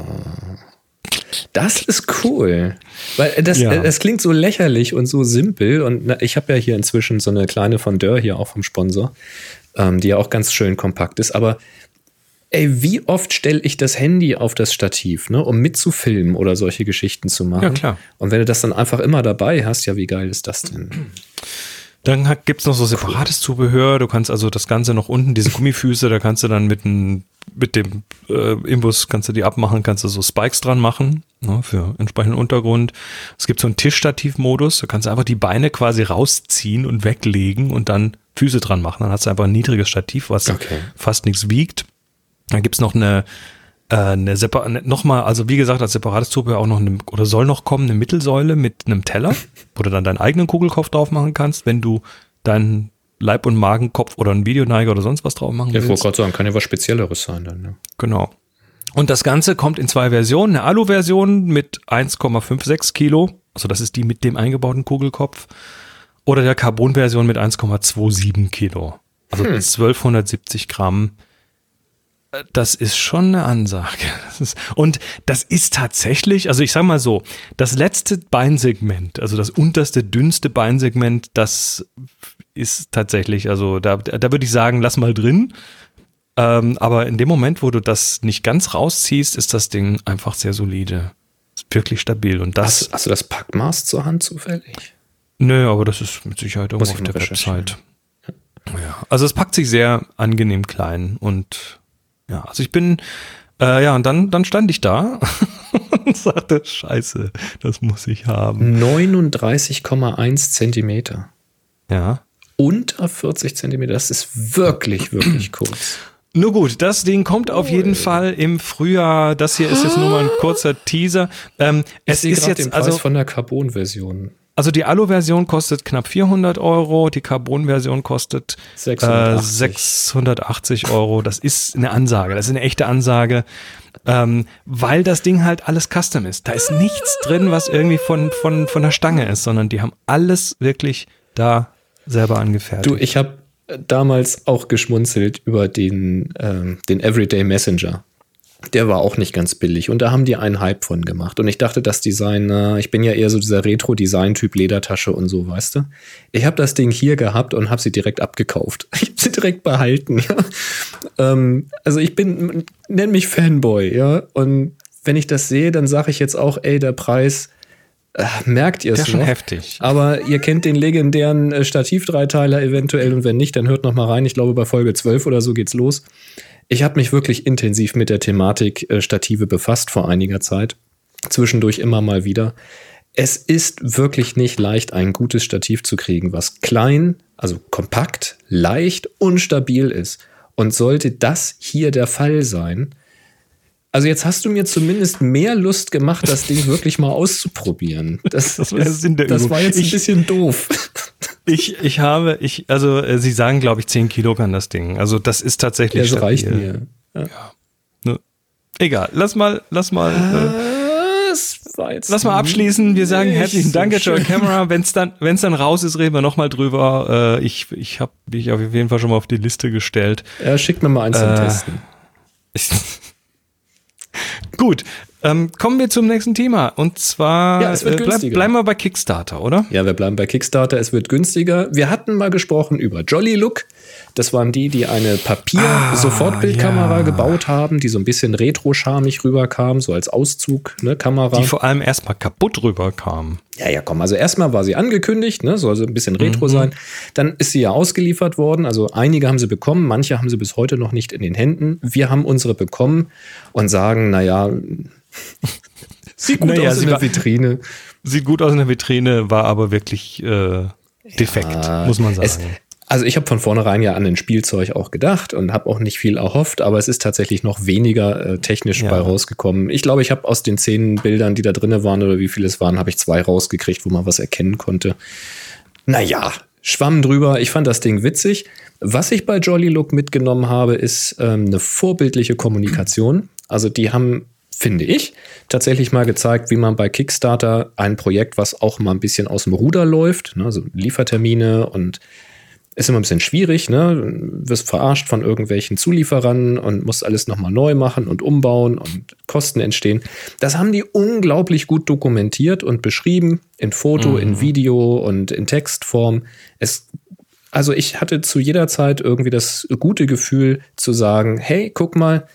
Das ist cool. Weil das, Ja. das klingt so lächerlich und so simpel. Und ich habe ja hier inzwischen so eine kleine von Dörr hier auch vom Sponsor, ähm, die ja auch ganz schön kompakt ist. Aber ey, wie oft stelle ich das Handy auf das Stativ, ne, um mitzufilmen oder solche Geschichten zu machen? Ja, klar. Und wenn du das dann einfach immer dabei hast, ja, wie geil ist das denn? Dann hat- gibt's noch so separates Zubehör. Du kannst also das Ganze noch unten, diese Gummifüße, da kannst du dann mit, dem mit dem äh, Imbus, kannst du die abmachen, kannst du so Spikes dran machen ne, für entsprechenden Untergrund. Es gibt so einen Tischstativmodus, da kannst du einfach die Beine quasi rausziehen und weglegen und dann Füße dran machen. Dann hast du einfach ein niedriges Stativ, was Okay. fast nichts wiegt. Dann gibt's noch eine, äh, eine separ nochmal, also wie gesagt, als separates Zubehör auch noch eine, oder soll noch kommen, eine Mittelsäule mit einem Teller, wo du dann deinen eigenen Kugelkopf drauf machen kannst, wenn du deinen Leib- und Magenkopf oder einen Videoneiger oder sonst was drauf machen Ja, ich wollte willst. gerade sagen, kann ja was Spezielleres sein dann. Ne? Genau. Und das Ganze kommt in zwei Versionen. Eine Alu-Version mit 1,56 Kilo, also das ist die mit dem eingebauten Kugelkopf, oder der Carbon-Version mit 1,27 Kilo. Also 1270 Gramm. Das ist schon eine Ansage. Das ist, und das ist tatsächlich, also ich sag mal so, das letzte Beinsegment, also das unterste, dünnste Beinsegment, das ist tatsächlich, also da, da würde ich sagen, lass mal drin. Ähm, aber in dem Moment, wo du das nicht ganz rausziehst, ist das Ding einfach sehr solide. Ist wirklich stabil. Und das, Hast, hast du das Packmaß zur Hand zufällig? nö, aber das ist mit Sicherheit irgendwo auf der. Website. Ja. Also es packt sich sehr angenehm klein und ja, also ich bin, äh, ja, und dann, dann stand ich da und sagte, scheiße, das muss ich haben. 39,1 Zentimeter. Ja. Unter 40 Zentimeter. Das ist wirklich, wirklich kurz. Nur gut, das Ding kommt auf jeden Fall im Frühjahr. Das hier ist jetzt nur mal ein kurzer Teaser. Ähm, es ist jetzt, den Preis also, von der Carbon-Version. Also die Alu-Version kostet knapp 400 Euro, die Carbon-Version kostet 680. Äh, 680 Euro. Das ist eine Ansage, das ist eine echte Ansage, ähm, weil das Ding halt alles custom ist. Da ist nichts drin, was irgendwie von, von, von der Stange ist, sondern die haben alles wirklich da selber angefertigt. Du, ich habe damals auch geschmunzelt über den, ähm, den Everyday Messenger. Der war auch nicht ganz billig und da haben die einen Hype von gemacht. Und ich dachte, das Design, äh, ich bin ja eher so dieser Retro-Design-Typ Ledertasche und so, weißt du. Ich habe das Ding hier gehabt und habe sie direkt abgekauft. Ich habe sie direkt behalten, ja. Ähm, also ich bin, nenn mich Fanboy, ja. Und wenn ich das sehe, dann sage ich jetzt auch, ey, der Preis, äh, merkt ihr es ist schon noch? heftig. Aber ihr kennt den legendären äh, Stativ-Dreiteiler eventuell und wenn nicht, dann hört noch mal rein. Ich glaube, bei Folge 12 oder so geht's los. Ich habe mich wirklich intensiv mit der Thematik äh, Stative befasst vor einiger Zeit. Zwischendurch immer mal wieder. Es ist wirklich nicht leicht, ein gutes Stativ zu kriegen, was klein, also kompakt, leicht und stabil ist. Und sollte das hier der Fall sein, also jetzt hast du mir zumindest mehr Lust gemacht, das Ding wirklich mal auszuprobieren. Das, Das das Übung. war jetzt ein Ich- bisschen doof. Ich, ich habe, ich, also äh, sie sagen, glaube ich, 10 Kilo kann das Ding. Also das ist tatsächlich Das reicht stabil. mir. Ne? Egal, lass mal, lass mal, äh, Das lass mal abschließen. Wir sagen herzlichen so Dank, Joy schön. Camera. Wenn es dann, wenn's dann raus ist, reden wir nochmal drüber. Äh, ich ich habe dich auf jeden Fall schon mal auf die Liste gestellt. Ja, schickt mir mal eins zum Äh, Testen. Ich- Gut, ähm, kommen wir zum nächsten Thema. Und zwar Ja, es wird äh, bleib, bleiben wir bei Kickstarter, oder? Ja, wir bleiben bei Kickstarter. Es wird günstiger. Wir hatten mal gesprochen über Jolly Look. Das waren die, die eine Papier-Sofortbildkamera Ah, ja. gebaut haben, die so ein bisschen retro-schamig rüberkam, so als Auszug, ne, Kamera. Die vor allem erstmal kaputt rüberkamen. Ja, ja, komm. Also erstmal war sie angekündigt, ne, soll so ein bisschen retro Mhm. sein. Dann ist sie ja ausgeliefert worden. Also einige haben sie bekommen, manche haben sie bis heute noch nicht in den Händen. Wir haben unsere bekommen und sagen, naja, sieht gut Naja, aus in der war- Vitrine. Sieht gut aus in der Vitrine, war aber wirklich äh, defekt, muss man sagen. Es, also ich habe von vornherein ja an ein Spielzeug auch gedacht und habe auch nicht viel erhofft, aber es ist tatsächlich noch weniger äh, technisch Ja. bei rausgekommen. Ich glaube, ich habe aus den zehn Bildern, die da drin waren oder wie viele es waren, habe ich zwei rausgekriegt, wo man was erkennen konnte. Naja, schwamm drüber. Ich fand das Ding witzig. Was ich bei Jolly Look mitgenommen habe, ist ähm, eine vorbildliche Kommunikation. Also die haben, finde ich, tatsächlich mal gezeigt, wie man bei Kickstarter ein Projekt, was auch mal ein bisschen aus dem Ruder läuft, ne, also Liefertermine und ist immer ein bisschen schwierig, ne? Wirst verarscht von irgendwelchen Zulieferern und musst alles nochmal neu machen und umbauen und Kosten entstehen. Das haben die unglaublich gut dokumentiert und beschrieben in Foto, in Video und in Textform. Es, also ich hatte zu jeder Zeit irgendwie das gute Gefühl zu sagen, hey, guck mal,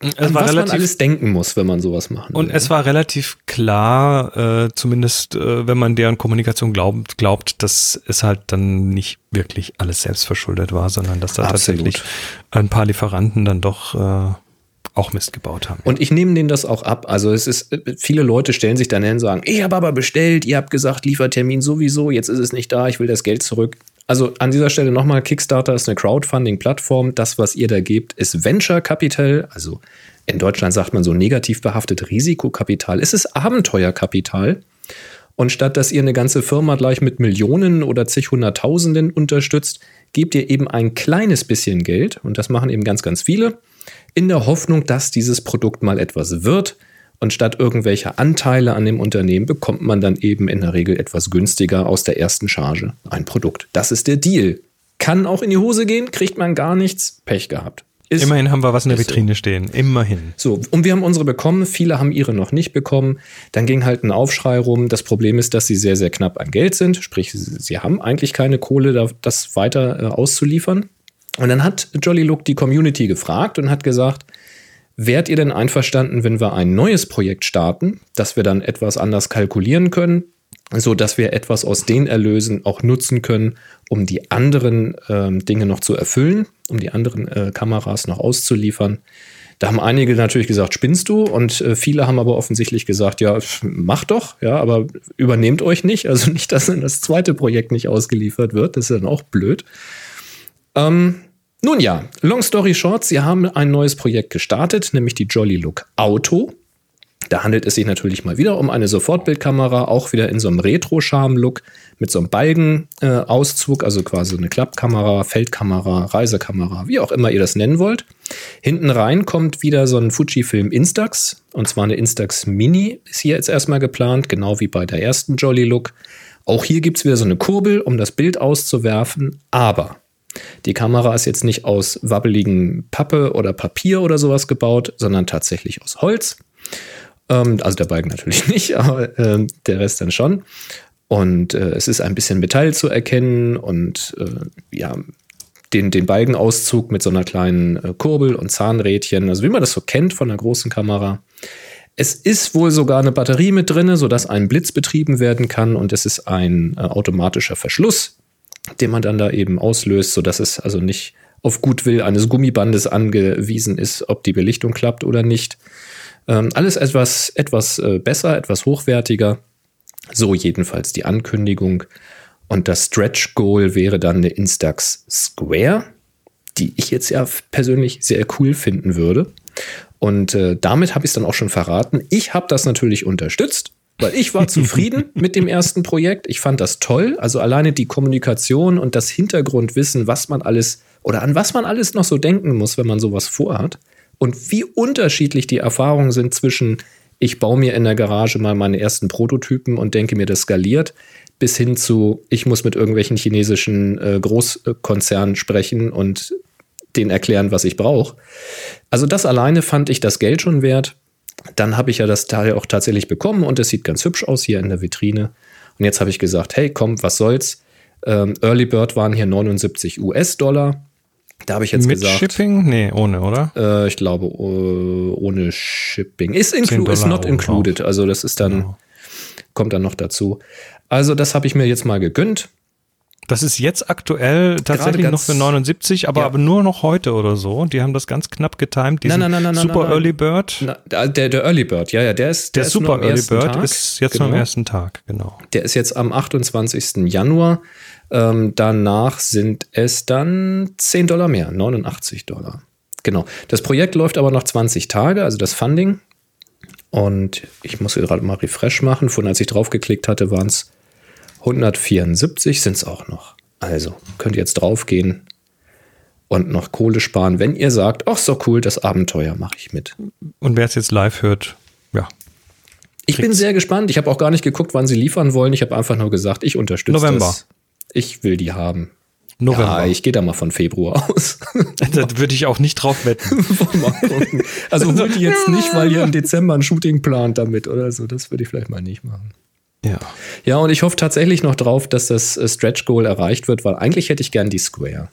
an war was man relativ alles denken muss, wenn man sowas machen und will. es war relativ klar, äh, zumindest äh, wenn man deren Kommunikation glaubt, glaubt, dass es halt dann nicht wirklich alles selbst verschuldet war, sondern dass da Absolut. tatsächlich ein paar Lieferanten dann doch äh, auch Mist gebaut haben. Und ich nehme denen das auch ab. Also es ist, viele Leute stellen sich dann hin und sagen, ich habe aber bestellt, ihr habt gesagt, Liefertermin sowieso, jetzt ist es nicht da, ich will das Geld zurück. Also an dieser Stelle nochmal, Kickstarter ist eine Crowdfunding-Plattform. Das, was ihr da gebt, ist Venture Capital. Also in Deutschland sagt man so negativ behaftet Risikokapital. Es ist Abenteuerkapital. Und statt dass ihr eine ganze Firma gleich mit Millionen oder zig Hunderttausenden unterstützt, gebt ihr eben ein kleines bisschen Geld. Und das machen eben ganz, ganz viele. In der Hoffnung, dass dieses Produkt mal etwas wird. Und statt irgendwelcher Anteile an dem Unternehmen bekommt man dann eben in der Regel etwas günstiger aus der ersten Charge ein Produkt. Das ist der Deal. Kann auch in die Hose gehen, kriegt man gar nichts. Pech gehabt. Ist Immerhin haben wir was in der ist so. Vitrine stehen. Immerhin. so, und wir haben unsere bekommen, viele haben ihre noch nicht bekommen. Dann ging halt ein Aufschrei rum. Das Problem ist, dass sie sehr, sehr knapp an Geld sind. Sprich, sie haben eigentlich keine Kohle, da- das weiter äh, auszuliefern. Und dann hat Jolly Look die Community gefragt und hat gesagt, wärt ihr denn einverstanden, wenn wir ein neues Projekt starten, dass wir dann etwas anders kalkulieren können, so dass wir etwas aus den Erlösen auch nutzen können, um die anderen ähm, Dinge noch zu erfüllen, um die anderen äh, Kameras noch auszuliefern. Da haben einige natürlich gesagt, spinnst du? Und äh, viele haben aber offensichtlich gesagt, ja, mach doch, ja, aber übernehmt euch nicht. Also nicht, dass dann das zweite Projekt nicht ausgeliefert wird. Das ist dann auch blöd. Ähm, nun ja, long story short, sie haben ein neues Projekt gestartet, nämlich die Jolly Look Auto. Da handelt es sich natürlich mal wieder um eine Sofortbildkamera, auch wieder in so einem Retro-Charme-Look mit so einem Balgenauszug, also quasi eine Klappkamera, Feldkamera, Reisekamera, wie auch immer ihr das nennen wollt. Hinten rein kommt wieder so ein Fujifilm Instax, und zwar eine Instax Mini ist hier jetzt erstmal geplant, genau wie bei der ersten Jolly Look. Auch hier gibt es wieder so eine Kurbel, um das Bild auszuwerfen, aber die Kamera ist jetzt nicht aus wabbeligen Pappe oder Papier oder sowas gebaut, sondern tatsächlich aus Holz. Ähm, also der Balken natürlich nicht, aber ähm, der Rest dann schon. Und äh, es ist ein bisschen Metall zu erkennen und äh, ja, den, den Balkenauszug mit so einer kleinen äh, Kurbel und Zahnrädchen, also wie man das so kennt von einer großen Kamera. Es ist wohl sogar eine Batterie mit drin, sodass ein Blitz betrieben werden kann und es ist ein äh, automatischer Verschluss, den man dann da eben auslöst, sodass es also nicht auf Gutwill eines Gummibandes angewiesen ist, ob die Belichtung klappt oder nicht. Ähm, alles etwas, etwas äh, besser, etwas hochwertiger. So jedenfalls die Ankündigung. Und das Stretch Goal wäre dann eine Instax Square. die ich jetzt ja persönlich sehr cool finden würde. Und äh, damit habe ich es dann auch schon verraten. Ich habe das natürlich unterstützt, weil ich war zufrieden mit dem ersten Projekt. Ich fand das toll. Also alleine die Kommunikation und das Hintergrundwissen, was man alles oder an was man alles noch so denken muss, wenn man sowas vorhat. Und wie unterschiedlich die Erfahrungen sind zwischen, ich baue mir in der Garage mal meine ersten Prototypen und denke mir, das skaliert, bis hin zu, ich muss mit irgendwelchen chinesischen äh, Großkonzernen sprechen und denen erklären, was ich brauche. Also das alleine fand ich das Geld schon wert. Dann habe ich ja das Teil auch tatsächlich bekommen und es sieht ganz hübsch aus hier in der Vitrine. Und jetzt habe ich gesagt, hey, komm, was soll's? Ähm, Early Bird waren hier 79 US-Dollar. Da habe ich jetzt Mit gesagt. Shipping? Nee, ohne, oder? Äh, ich glaube, uh, ohne Shipping. Ist, inclu ist not included. Also das ist dann, genau. kommt dann noch dazu. Also das habe ich mir jetzt mal gegönnt. Das ist jetzt aktuell tatsächlich noch für 79, aber, ja. aber nur noch heute oder so. Die haben das ganz knapp getimed. Nein, nein, nein, nein, Super Early Bird. Der, der Early Bird, ja, ja, der ist der, der Super ist Early Bird Tag. ist jetzt genau. am ersten Tag, genau. Der ist jetzt am 28. Januar. Ähm, danach sind es dann 10 Dollar mehr, 89 Dollar. Genau. Das Projekt läuft aber noch 20 Tage, also das Funding. Und ich muss gerade mal Refresh machen. Von als ich draufgeklickt hatte, waren es 174 sind es auch noch. Also könnt ihr jetzt draufgehen und noch Kohle sparen, wenn ihr sagt, ach so cool, das Abenteuer mache ich mit. Und wer es jetzt live hört, ja. Ich bin sehr gespannt. Ich habe auch gar nicht geguckt, wann sie liefern wollen. Ich habe einfach nur gesagt, ich unterstütze November. das. Ich will die haben. November. Ja, ich gehe da mal von Februar aus. da würde ich auch nicht drauf wetten. also holt die jetzt nicht, weil ihr im Dezember ein Shooting plant damit oder so. Das würde ich vielleicht mal nicht machen. Ja. Ja, und ich hoffe tatsächlich noch drauf, dass das äh, Stretch Goal erreicht wird, weil eigentlich hätte ich gern die Square.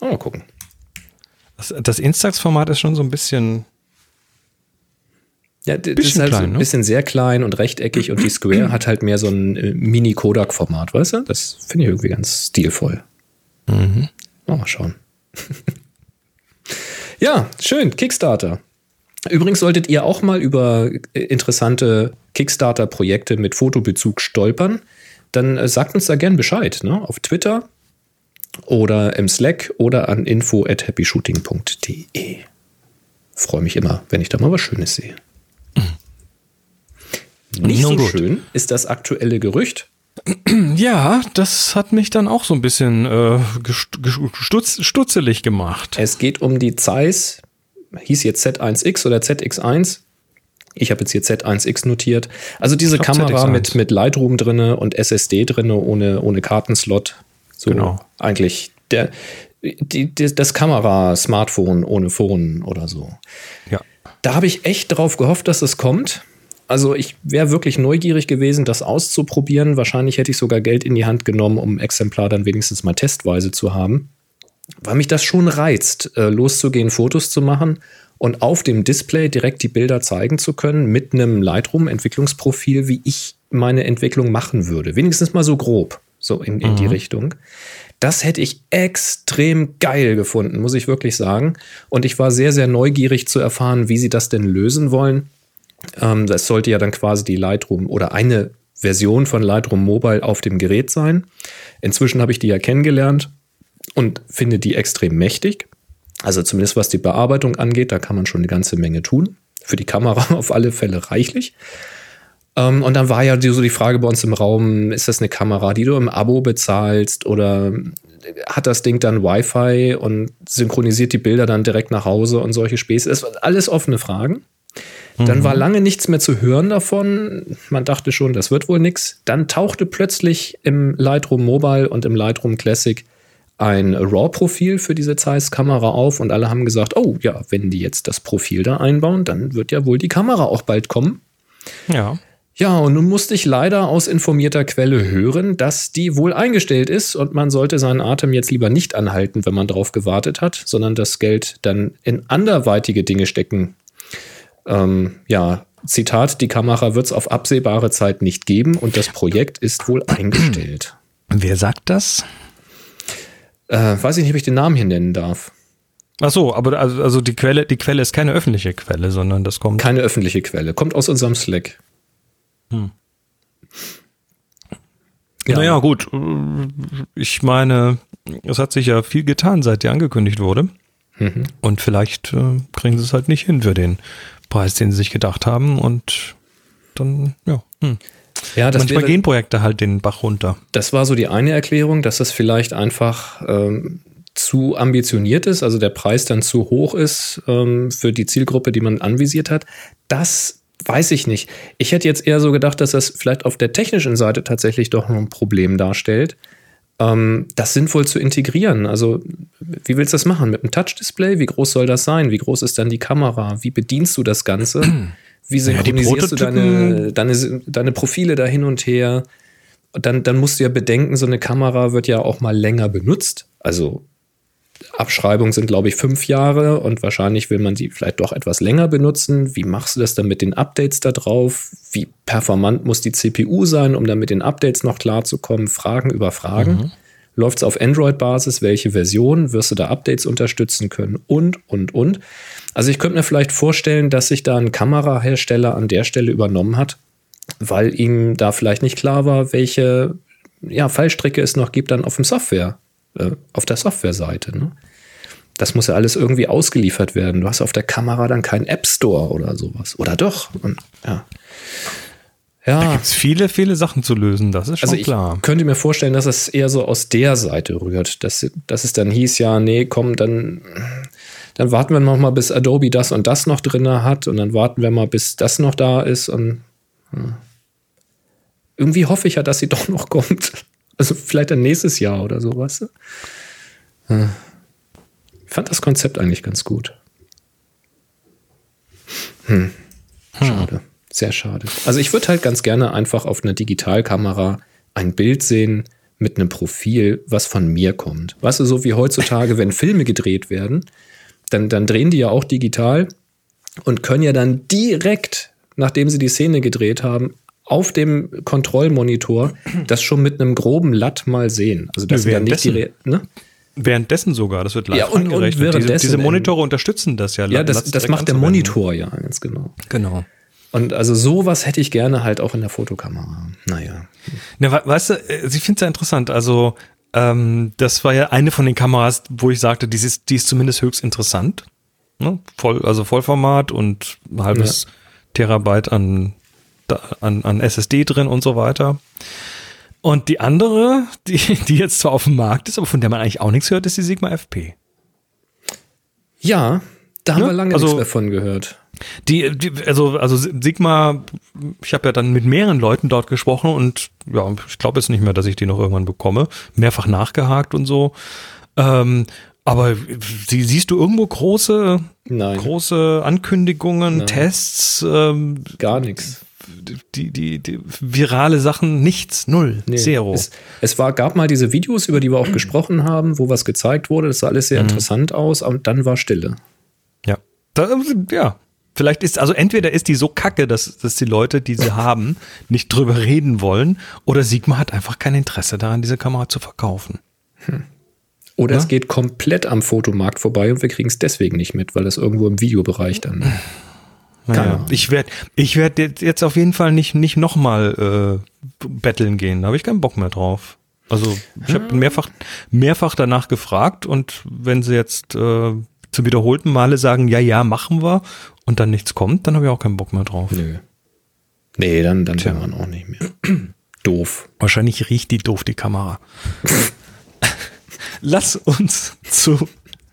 Mal gucken. Das, das Instax-Format ist schon so ein bisschen. Ja, das ist halt klein, so ein ne? bisschen sehr klein und rechteckig und die Square hat halt mehr so ein äh, Mini-Kodak-Format, weißt du? Das finde ich irgendwie ganz stilvoll. Mhm. mal schauen. ja, schön. Kickstarter. Übrigens solltet ihr auch mal über äh, interessante Kickstarter-Projekte mit Fotobezug stolpern, dann äh, sagt uns da gern Bescheid. Ne? Auf Twitter oder im Slack oder an info at happyshooting.de. Freue mich immer, wenn ich da mal was Schönes sehe. Mhm. Nicht so gut. schön ist das aktuelle Gerücht. Ja, das hat mich dann auch so ein bisschen äh, stutz, stutzelig gemacht. Es geht um die Zeiss hieß jetzt Z1X oder ZX1. Ich habe jetzt hier Z1X notiert. Also diese Kamera mit, mit Lightroom drinne und SSD drinne ohne, ohne Kartenslot. So genau. eigentlich der, die, die, das Kamera-Smartphone ohne Phone oder so. Ja. Da habe ich echt drauf gehofft, dass es kommt. Also ich wäre wirklich neugierig gewesen, das auszuprobieren. Wahrscheinlich hätte ich sogar Geld in die Hand genommen, um ein Exemplar dann wenigstens mal testweise zu haben weil mich das schon reizt, äh, loszugehen, Fotos zu machen und auf dem Display direkt die Bilder zeigen zu können mit einem Lightroom-Entwicklungsprofil, wie ich meine Entwicklung machen würde. Wenigstens mal so grob, so in, in mhm. die Richtung. Das hätte ich extrem geil gefunden, muss ich wirklich sagen. Und ich war sehr, sehr neugierig zu erfahren, wie sie das denn lösen wollen. Ähm, das sollte ja dann quasi die Lightroom oder eine Version von Lightroom Mobile auf dem Gerät sein. Inzwischen habe ich die ja kennengelernt und finde die extrem mächtig. Also zumindest was die Bearbeitung angeht, da kann man schon eine ganze Menge tun. Für die Kamera auf alle Fälle reichlich. Ähm, und dann war ja so die Frage bei uns im Raum, ist das eine Kamera, die du im Abo bezahlst oder hat das Ding dann Wi-Fi und synchronisiert die Bilder dann direkt nach Hause und solche Späße? Das waren alles offene Fragen. Dann mhm. war lange nichts mehr zu hören davon. Man dachte schon, das wird wohl nichts. Dann tauchte plötzlich im Lightroom Mobile und im Lightroom Classic ein RAW-Profil für diese Zeiss-Kamera auf und alle haben gesagt, oh ja, wenn die jetzt das Profil da einbauen, dann wird ja wohl die Kamera auch bald kommen. Ja. Ja, und nun musste ich leider aus informierter Quelle hören, dass die wohl eingestellt ist und man sollte seinen Atem jetzt lieber nicht anhalten, wenn man drauf gewartet hat, sondern das Geld dann in anderweitige Dinge stecken. Ähm, ja, Zitat, die Kamera wird es auf absehbare Zeit nicht geben und das Projekt ist wohl eingestellt. Wer sagt das? Äh, weiß ich nicht, ob ich den Namen hier nennen darf. Ach so, aber also, also die Quelle, die Quelle ist keine öffentliche Quelle, sondern das kommt. Keine öffentliche Quelle, kommt aus unserem Slack. Hm. Ja. Naja, gut. Ich meine, es hat sich ja viel getan, seit die angekündigt wurde. Mhm. Und vielleicht äh, kriegen sie es halt nicht hin für den Preis, den sie sich gedacht haben. Und dann, ja. Hm. Ja, das Manchmal wäre, gehen Projekte halt den Bach runter. Das war so die eine Erklärung, dass das vielleicht einfach ähm, zu ambitioniert ist, also der Preis dann zu hoch ist ähm, für die Zielgruppe, die man anvisiert hat. Das weiß ich nicht. Ich hätte jetzt eher so gedacht, dass das vielleicht auf der technischen Seite tatsächlich doch noch ein Problem darstellt, ähm, das sinnvoll zu integrieren. Also, wie willst du das machen? Mit einem Touch-Display? Wie groß soll das sein? Wie groß ist dann die Kamera? Wie bedienst du das Ganze? Wie synchronisierst ja, du deine, deine, deine Profile da hin und her? Dann, dann musst du ja bedenken, so eine Kamera wird ja auch mal länger benutzt. Also Abschreibungen sind, glaube ich, fünf Jahre und wahrscheinlich will man sie vielleicht doch etwas länger benutzen. Wie machst du das dann mit den Updates da drauf? Wie performant muss die CPU sein, um dann mit den Updates noch klarzukommen? Fragen über Fragen. Mhm. Läuft es auf Android-Basis? Welche Version? Wirst du da Updates unterstützen können? Und, und, und. Also ich könnte mir vielleicht vorstellen, dass sich da ein Kamerahersteller an der Stelle übernommen hat, weil ihm da vielleicht nicht klar war, welche ja, Fallstrecke es noch gibt dann auf dem Software äh, auf der Softwareseite. Ne? Das muss ja alles irgendwie ausgeliefert werden. Du hast auf der Kamera dann keinen App Store oder sowas. Oder doch? Und, ja. Ja. Da gibt es viele, viele Sachen zu lösen, das ist schon also ich klar. Ich könnte mir vorstellen, dass es eher so aus der Seite rührt. Dass, dass es dann hieß, ja, nee, komm, dann, dann warten wir noch mal, bis Adobe das und das noch drin hat und dann warten wir mal, bis das noch da ist und ja. irgendwie hoffe ich ja, dass sie doch noch kommt. Also vielleicht dann nächstes Jahr oder so, weißt du? Ich fand das Konzept eigentlich ganz gut. Hm. Schade. Sehr schade. Also ich würde halt ganz gerne einfach auf einer Digitalkamera ein Bild sehen mit einem Profil, was von mir kommt. Weißt du, so wie heutzutage, wenn Filme gedreht werden, dann, dann drehen die ja auch digital und können ja dann direkt, nachdem sie die Szene gedreht haben, auf dem Kontrollmonitor das schon mit einem groben Latt mal sehen. Also das ja, nicht die Re ne? Währenddessen sogar, das wird live ja, und, angerechnet. Und diese, diese, Monitore unterstützen das ja. Ja, das, das macht der Monitor ja, ganz genau. Genau. Und also sowas hätte ich gerne halt auch in der Fotokamera. Naja. Na, weißt du, äh, ich finde es ja interessant. Also, ähm, das war ja eine von den Kameras, wo ich sagte, die ist, die ist zumindest höchst interessant. Ne? Voll, also Vollformat und ein halbes ja. Terabyte an an, an SSD drin und so weiter. Und die andere, die, die jetzt zwar auf dem Markt ist, aber von der man eigentlich auch nichts hört, ist die Sigma FP. Ja, da haben ja, wir lange also, nichts davon gehört. Die, die, also, also Sigma, ich habe ja dann mit mehreren Leuten dort gesprochen und ja, ich glaube jetzt nicht mehr, dass ich die noch irgendwann bekomme. Mehrfach nachgehakt und so. Ähm, aber sie, siehst du irgendwo große, Nein. große Ankündigungen, Nein. Tests? Ähm, Gar nichts die, die, die virale Sachen nichts, null, nee, zero. Es, es, war, gab mal diese Videos, über die wir auch gesprochen haben, wo was gezeigt wurde. Das sah alles sehr mhm. interessant aus, und dann war Stille. Ja. Da, ja. Vielleicht ist, also entweder ist die so kacke, dass, dass die Leute, die sie haben, nicht drüber reden wollen, oder Sigma hat einfach kein Interesse daran, diese Kamera zu verkaufen. Hm. Oder ja? es geht komplett am Fotomarkt vorbei und wir kriegen es deswegen nicht mit, weil das irgendwo im Videobereich dann. Naja, ich werde ich werd jetzt auf jeden Fall nicht, nicht nochmal äh, betteln gehen. Da habe ich keinen Bock mehr drauf. Also ich habe mehrfach, mehrfach danach gefragt und wenn sie jetzt äh, zum wiederholten Male sagen, ja, ja, machen wir und dann nichts kommt, dann habe ich auch keinen Bock mehr drauf. Nö. Nee, dann, dann will man auch nicht mehr. doof. Wahrscheinlich riecht die doof, die Kamera. Lass uns zu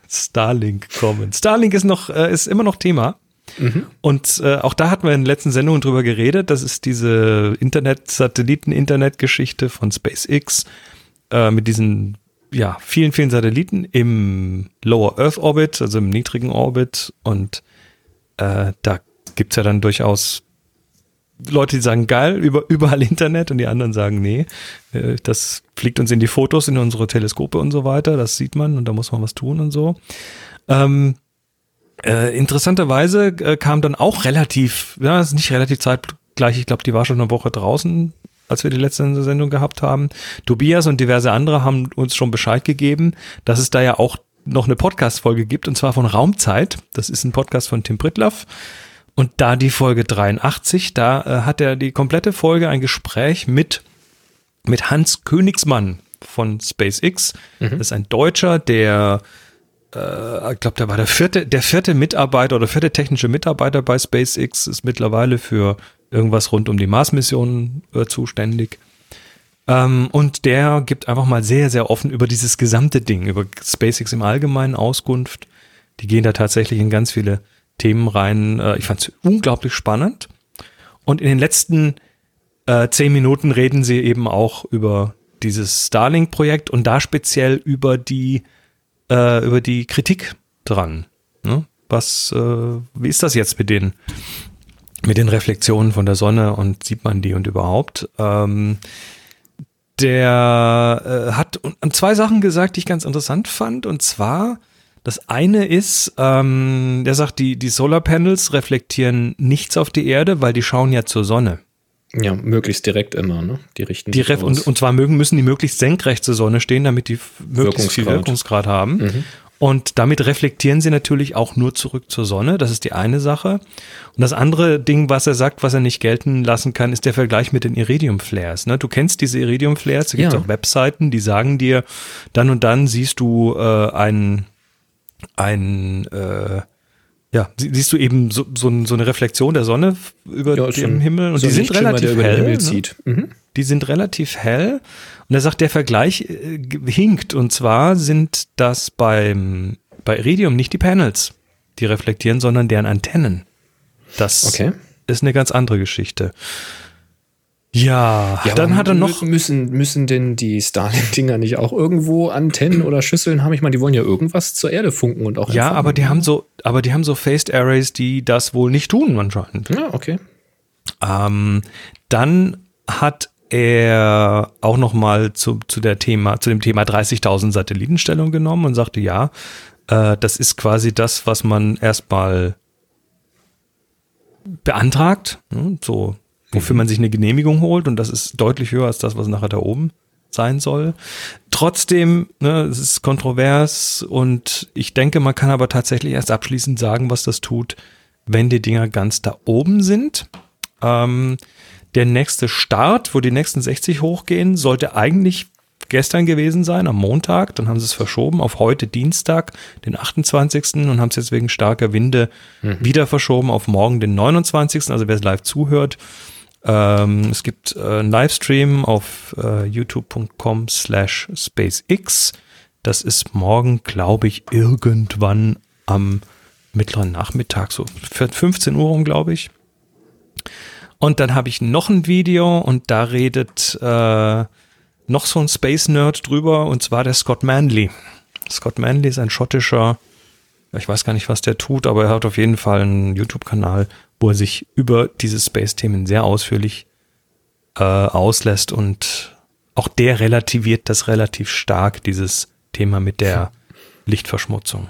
Starlink kommen. Starlink ist noch, äh, ist immer noch Thema. Mhm. Und äh, auch da hatten wir in den letzten Sendungen drüber geredet. Das ist diese Internet-Satelliten-Internet-Geschichte von SpaceX äh, mit diesen ja, vielen, vielen Satelliten im Lower Earth Orbit, also im niedrigen Orbit. Und äh, da gibt es ja dann durchaus Leute, die sagen, geil, über, überall Internet und die anderen sagen, nee, äh, das fliegt uns in die Fotos, in unsere Teleskope und so weiter, das sieht man und da muss man was tun und so. Ähm, äh, interessanterweise äh, kam dann auch relativ, ja, ist nicht relativ zeitgleich, ich glaube, die war schon eine Woche draußen, als wir die letzte Sendung gehabt haben. Tobias und diverse andere haben uns schon Bescheid gegeben, dass es da ja auch noch eine Podcast-Folge gibt, und zwar von Raumzeit. Das ist ein Podcast von Tim Pritlaff. Und da die Folge 83, da äh, hat er die komplette Folge ein Gespräch mit mit Hans Königsmann von SpaceX. Das ist ein Deutscher, der äh, ich glaube, der war der vierte, der vierte Mitarbeiter oder vierte technische Mitarbeiter bei SpaceX, ist mittlerweile für irgendwas rund um die Mars-Mission äh, zuständig. Ähm, und der gibt einfach mal sehr, sehr offen über dieses gesamte Ding, über SpaceX im Allgemeinen Auskunft. Die gehen da tatsächlich in ganz viele Themen rein. Äh, ich fand es unglaublich spannend. Und in den letzten äh, zehn Minuten reden sie eben auch über dieses Starlink-Projekt und da speziell über die äh, über die Kritik dran. Ne? Was, äh, wie ist das jetzt mit den mit den Reflexionen von der Sonne und sieht man die und überhaupt? Ähm, der äh, hat zwei Sachen gesagt, die ich ganz interessant fand. Und zwar, das eine ist, ähm, der sagt, die, die Solarpanels reflektieren nichts auf die Erde, weil die schauen ja zur Sonne. Ja, möglichst direkt immer, ne? Die richten Die Ref und, und zwar mögen, müssen die möglichst senkrecht zur Sonne stehen, damit die möglichst viel Wirkungsgrad. Wirkungsgrad haben. Und damit reflektieren sie natürlich auch nur zurück zur Sonne. Das ist die eine Sache. Und das andere Ding, was er sagt, was er nicht gelten lassen kann, ist der Vergleich mit den Iridium-Flares. Ne? Du kennst diese Iridium-Flares, da gibt es Ja. auch Webseiten, die sagen dir, dann und dann siehst du äh, ein, ein äh, ja, sie- siehst du eben so, so, so eine Reflexion der Sonne über ja, dem Himmel und so die sind relativ der über hell. den Himmel ne? zieht. Mhm. Die sind relativ hell. Und er sagt, der Vergleich äh, hinkt. Und zwar sind das beim, bei Iridium nicht die Panels, die reflektieren, sondern deren Antennen. Das Okay. ist eine ganz andere Geschichte. Ja, Ja, dann hat er noch. Müssen, müssen denn die Starlink-Dinger nicht auch irgendwo Antennen oder Schüsseln haben? Ich meine, die wollen ja irgendwas zur Erde funken und auch Ja, empfangen. aber die haben so, aber die haben so Phased Arrays, die das wohl nicht tun anscheinend. Ja, okay. Ähm, dann hat er auch noch mal zu, zu, der Thema, zu dem Thema 30.000 Satelliten Stellung genommen und sagte, ja, äh, das ist quasi das, was man erstmal beantragt, ne, so, wofür man sich eine Genehmigung holt und das ist deutlich höher als das, was nachher da oben sein soll. Trotzdem, ne, es ist kontrovers und ich denke, man kann aber tatsächlich erst abschließend sagen, was das tut, wenn die Dinger ganz da oben sind. Ähm, der nächste Start, wo die nächsten 60 hochgehen, sollte eigentlich gestern gewesen sein, am Montag. Dann haben sie es verschoben auf heute Dienstag, den 28. und haben es jetzt wegen starker Winde wieder verschoben auf morgen, den 29. Also wer es live zuhört, ähm, es gibt äh, einen Livestream auf äh, youtube.com slash spacex. Das ist morgen, glaube ich, irgendwann am mittleren Nachmittag, so für 15 Uhr rum, glaube ich. Und dann habe ich noch ein Video und da redet äh, noch so ein Space Nerd drüber und zwar der Scott Manley. Scott Manley ist ein schottischer, ich weiß gar nicht, was der tut, aber er hat auf jeden Fall einen YouTube-Kanal, wo er sich über diese Space-Themen sehr ausführlich äh, auslässt und auch der relativiert das relativ stark, dieses Thema mit der Lichtverschmutzung.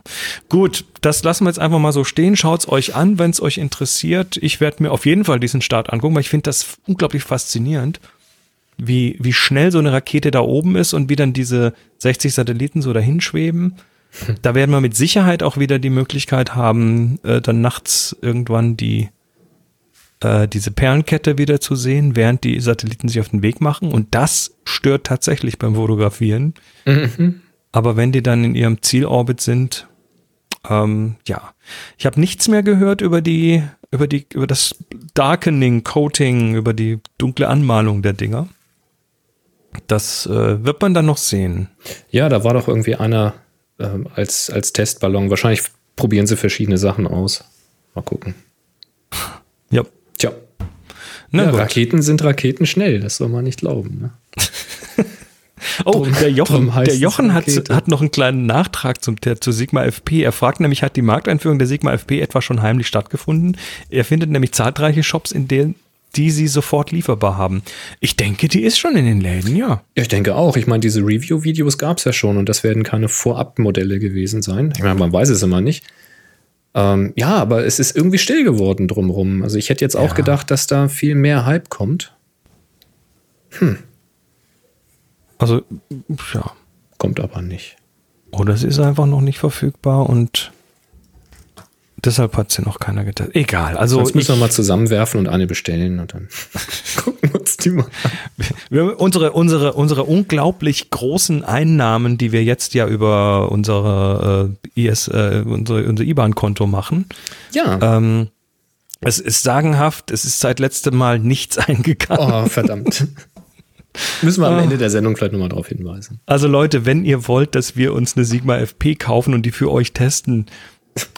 Gut, das lassen wir jetzt einfach mal so stehen. Schaut's euch an, wenn es euch interessiert. Ich werde mir auf jeden Fall diesen Start angucken, weil ich finde das unglaublich faszinierend, wie, wie schnell so eine Rakete da oben ist und wie dann diese 60 Satelliten so dahin schweben. Da werden wir mit Sicherheit auch wieder die Möglichkeit haben, äh, dann nachts irgendwann die äh, diese Perlenkette wieder zu sehen, während die Satelliten sich auf den Weg machen. Und das stört tatsächlich beim Fotografieren. Aber wenn die dann in ihrem Zielorbit sind, ähm, ja. Ich habe nichts mehr gehört über die, über die, über das Darkening, Coating, über die dunkle Anmalung der Dinger. Das äh, wird man dann noch sehen. Ja, da war doch irgendwie einer ähm, als, als Testballon. Wahrscheinlich probieren sie verschiedene Sachen aus. Mal gucken. Ja. Tja. Na ja. Raketen sind Raketen schnell, das soll man nicht glauben. Ne? Oh, Drum- der Jochen, der Jochen hat, Rakete. hat noch einen kleinen Nachtrag zum, der, zu Sigma FP. Er fragt nämlich, hat die Markteinführung der Sigma FP etwa schon heimlich stattgefunden? Er findet nämlich zahlreiche Shops, in denen die sie sofort lieferbar haben. Ich denke, die ist schon in den Läden, ja. Ich denke auch. Ich meine, diese Review-Videos gab es ja schon und das werden keine Vorab-Modelle gewesen sein. Ich meine, man weiß es immer nicht. Ähm, ja, aber es ist irgendwie still geworden drumrum. Also ich hätte jetzt auch Ja. gedacht, dass da viel mehr Hype kommt. Also, ja. Kommt aber nicht. Oder es ist einfach noch nicht verfügbar und deshalb hat sie noch keiner getestet. Egal, also Sonst müssen wir mal zusammenwerfen und eine bestellen und dann gucken wir uns die mal an. Unsere, unsere, unsere unglaublich großen Einnahmen, die wir jetzt ja über unsere äh, IS, äh, unsere, unser IBAN-Konto machen, Ja. ähm, es ist sagenhaft, es ist seit letztem Mal nichts eingegangen. Oh, verdammt. Müssen wir am Ah. Ende der Sendung vielleicht nochmal darauf hinweisen. Also Leute, wenn ihr wollt, dass wir uns eine Sigma FP kaufen und die für euch testen,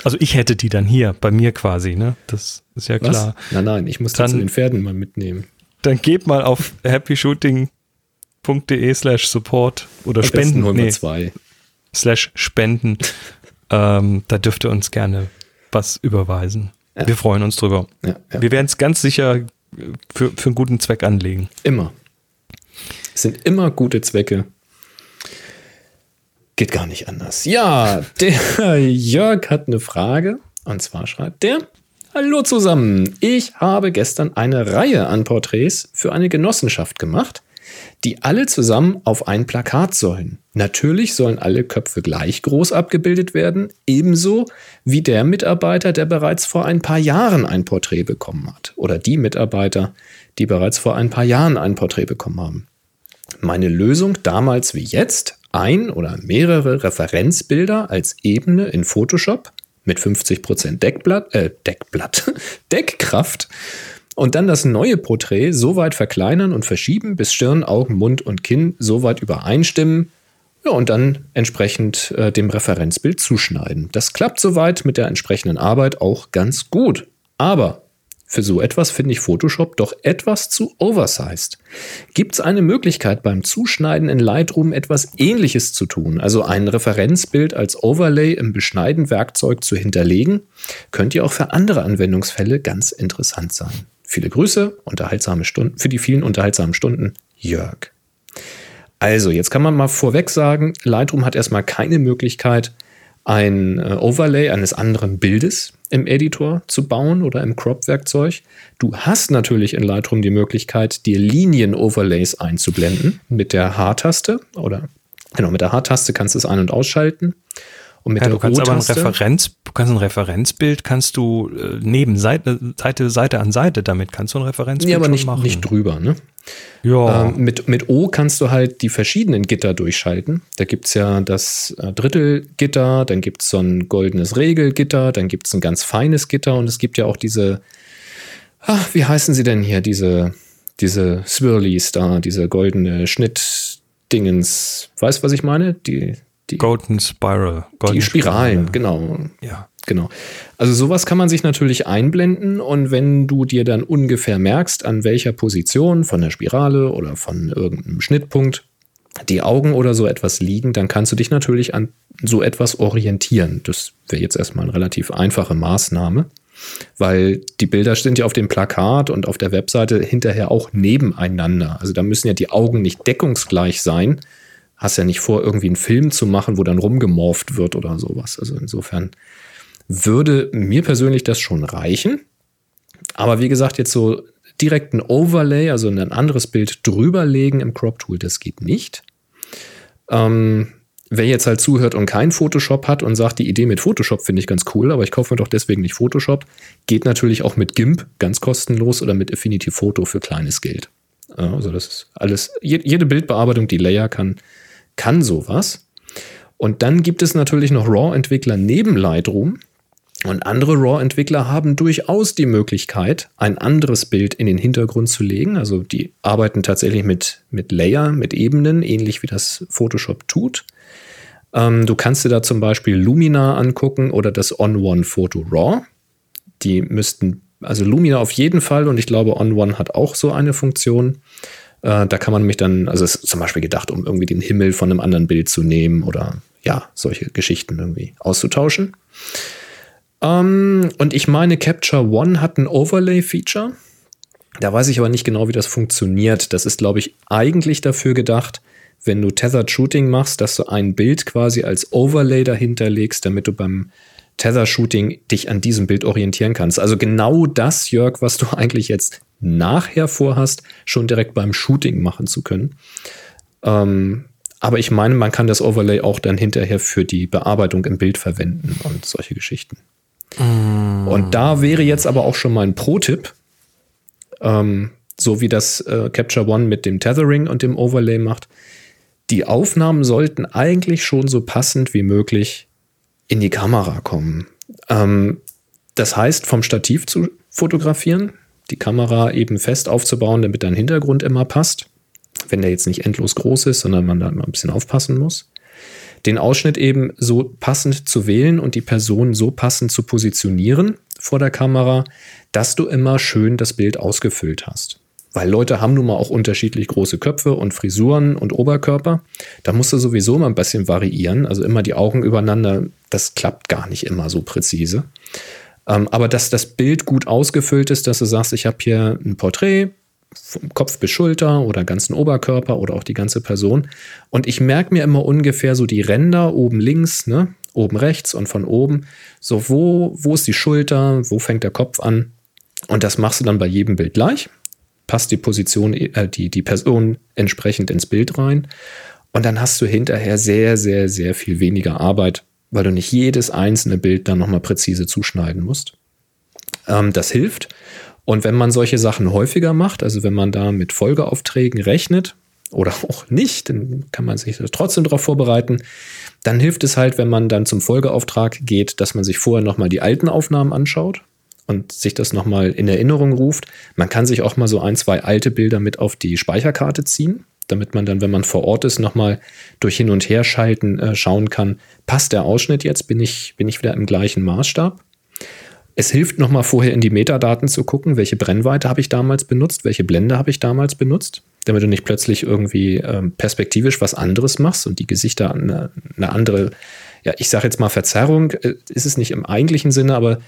also ich hätte die dann hier, bei mir quasi, ne? Das ist ja Was? klar. Nein, nein, ich muss Dann- dann zu den Pferden mal mitnehmen. Dann geht mal auf happyshooting.de slash support oder Am spenden, holen wir nee, zwei. slash spenden. ähm, da dürft ihr uns gerne was überweisen. Ja. Wir freuen uns drüber. Ja, ja. Wir werden es ganz sicher für, für einen guten Zweck anlegen. Immer. Sind immer gute Zwecke. Geht gar nicht anders. Ja, der Jörg hat eine Frage. Und zwar schreibt der: Hallo zusammen. Ich habe gestern eine Reihe an Porträts für eine Genossenschaft gemacht, die alle zusammen auf ein Plakat sollen. Natürlich sollen alle Köpfe gleich groß abgebildet werden, ebenso wie der Mitarbeiter, der bereits vor ein paar Jahren ein Porträt bekommen hat. Oder die Mitarbeiter, die bereits vor ein paar Jahren ein Porträt bekommen haben. Meine Lösung damals wie jetzt, ein oder mehrere Referenzbilder als Ebene in Photoshop mit 50% Deckblatt, äh, Deckblatt, Deckkraft und dann das neue Porträt so weit verkleinern und verschieben, bis Stirn, Augen, Mund und Kinn so weit übereinstimmen. Ja, und dann entsprechend äh, dem Referenzbild zuschneiden. Das klappt soweit mit der entsprechenden Arbeit auch ganz gut. Aber für so etwas finde ich Photoshop doch etwas zu oversized. Gibt es eine Möglichkeit beim Zuschneiden in Lightroom etwas ähnliches zu tun, also ein Referenzbild als Overlay im Beschneiden-Werkzeug zu hinterlegen? Könnte ja auch für andere Anwendungsfälle ganz interessant sein. Viele Grüße, unterhaltsame Stunden, für die vielen unterhaltsamen Stunden, Jörg. Also, jetzt kann man mal vorweg sagen, Lightroom hat erstmal keine Möglichkeit, ein äh, Overlay eines anderen Bildes im Editor zu bauen oder im Crop-Werkzeug. Du hast natürlich in Lightroom die Möglichkeit, dir Linien-Overlays einzublenden mit der H-Taste oder genau mit der H-Taste kannst du es ein- und ausschalten. Und mit Ja, der du kannst aber ein Referenz, du kannst ein Referenzbild, kannst du äh, neben Seite, Seite, Seite an Seite, damit kannst du ein Referenzbild Nee, aber nicht, machen. nicht drüber, ne? ja. Ähm, mit, mit O kannst du halt die verschiedenen Gitter durchschalten. Da gibt es ja das äh, Drittelgitter, dann gibt es so ein goldenes Regelgitter, dann gibt es ein ganz feines Gitter und es gibt ja auch diese, ach, wie heißen sie denn hier, diese, diese Swirlies da, diese goldene Schnittdingens. Weißt du, was ich meine? Die, die, Golden Spiral. die Golden Spiralen, Spiral. genau. Ja. Genau. Also sowas kann man sich natürlich einblenden und wenn du dir dann ungefähr merkst, an welcher Position von der Spirale oder von irgendeinem Schnittpunkt die Augen oder so etwas liegen, dann kannst du dich natürlich an so etwas orientieren. Das wäre jetzt erstmal eine relativ einfache Maßnahme, weil die Bilder sind ja auf dem Plakat und auf der Webseite hinterher auch nebeneinander. Also da müssen ja die Augen nicht deckungsgleich sein. Hast ja nicht vor, irgendwie einen Film zu machen, wo dann rumgemorpht wird oder sowas. Also insofern würde mir persönlich das schon reichen. Aber wie gesagt, jetzt so direkt ein Overlay, also ein anderes Bild drüberlegen im Crop Tool, das geht nicht. Ähm, wer jetzt halt zuhört und kein Photoshop hat und sagt, die Idee mit Photoshop finde ich ganz cool, aber ich kaufe mir doch deswegen nicht Photoshop, geht natürlich auch mit GIMP ganz kostenlos oder mit Affinity Photo für kleines Geld. Also das ist alles, je- jede Bildbearbeitung, die Layer kann, kann sowas. Und dann gibt es natürlich noch RAW-Entwickler neben Lightroom. Und andere RAW-Entwickler haben durchaus die Möglichkeit, ein anderes Bild in den Hintergrund zu legen. Also die arbeiten tatsächlich mit, mit Layer, mit Ebenen, ähnlich wie das Photoshop tut. Ähm, du kannst dir da zum Beispiel Lumina angucken oder das On-One-Photo RAW. Die müssten, also Lumina auf jeden Fall und ich glaube On-One hat auch so eine Funktion. Äh, da kann man nämlich dann, also es ist zum Beispiel gedacht, um irgendwie den Himmel von einem anderen Bild zu nehmen oder ja, solche Geschichten irgendwie auszutauschen. Ähm, und ich meine, Capture One hat ein Overlay-Feature. Da weiß ich aber nicht genau, wie das funktioniert. Das ist, glaube ich, eigentlich dafür gedacht, wenn du Tethered Shooting machst, dass du ein Bild quasi als Overlay dahinter legst, damit du beim Tether Shooting dich an diesem Bild orientieren kannst. Also genau das, Jörg, was du eigentlich jetzt nachher vorhast, schon direkt beim Shooting machen zu können. Ähm, aber ich meine, man kann das Overlay auch dann hinterher für die Bearbeitung im Bild verwenden und solche Geschichten. Und da wäre jetzt aber auch schon mal ein Pro-Tipp, ähm, so wie das äh, Capture One mit dem Tethering und dem Overlay macht. Die Aufnahmen sollten eigentlich schon so passend wie möglich in die Kamera kommen. Ähm, das heißt, vom Stativ zu fotografieren, die Kamera eben fest aufzubauen, damit dein Hintergrund immer passt. Wenn der jetzt nicht endlos groß ist, sondern man da immer ein bisschen aufpassen muss. Den Ausschnitt eben so passend zu wählen und die Person so passend zu positionieren vor der Kamera, dass du immer schön das Bild ausgefüllt hast. Weil Leute haben nun mal auch unterschiedlich große Köpfe und Frisuren und Oberkörper. Da musst du sowieso mal ein bisschen variieren. Also immer die Augen übereinander, das klappt gar nicht immer so präzise. Ähm, aber dass das Bild gut ausgefüllt ist, dass du sagst, ich habe hier ein Porträt, vom Kopf bis Schulter oder ganzen Oberkörper oder auch die ganze Person. Und ich merke mir immer ungefähr so die Ränder oben links, ne, oben rechts und von oben. So, wo, wo ist die Schulter, wo fängt der Kopf an? Und das machst du dann bei jedem Bild gleich. Passt die Position, äh, die, die Person entsprechend ins Bild rein. Und dann hast du hinterher sehr, sehr, sehr viel weniger Arbeit, weil du nicht jedes einzelne Bild dann nochmal präzise zuschneiden musst. Ähm, das hilft. Und wenn man solche Sachen häufiger macht, also wenn man da mit Folgeaufträgen rechnet oder auch nicht, dann kann man sich trotzdem darauf vorbereiten. Dann hilft es halt, wenn man dann zum Folgeauftrag geht, dass man sich vorher nochmal die alten Aufnahmen anschaut und sich das nochmal in Erinnerung ruft. Man kann sich auch mal so ein, zwei alte Bilder mit auf die Speicherkarte ziehen, damit man dann, wenn man vor Ort ist, nochmal durch Hin- und Herschalten äh, schauen kann, passt der Ausschnitt jetzt, bin ich, bin ich wieder im gleichen Maßstab. Es hilft nochmal vorher in die Metadaten zu gucken, welche Brennweite habe ich damals benutzt, welche Blende habe ich damals benutzt, damit du nicht plötzlich irgendwie ähm, perspektivisch was anderes machst und die Gesichter eine, eine andere, ja, ich sage jetzt mal Verzerrung, äh, ist es nicht im eigentlichen Sinne, aber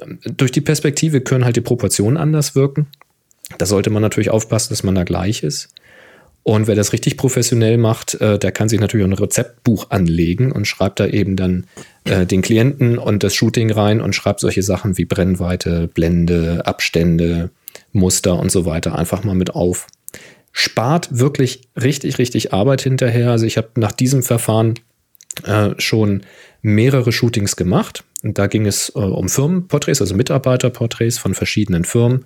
ähm, durch die Perspektive können halt die Proportionen anders wirken. Da sollte man natürlich aufpassen, dass man da gleich ist. Und wer das richtig professionell macht, äh, der kann sich natürlich auch ein Rezeptbuch anlegen und schreibt da eben dann äh, den Klienten und das Shooting rein und schreibt solche Sachen wie Brennweite, Blende, Abstände, Muster und so weiter einfach mal mit auf. Spart wirklich richtig, richtig Arbeit hinterher. Also ich habe nach diesem Verfahren äh, schon mehrere Shootings gemacht. Und da ging es äh, um Firmenporträts, also Mitarbeiterporträts von verschiedenen Firmen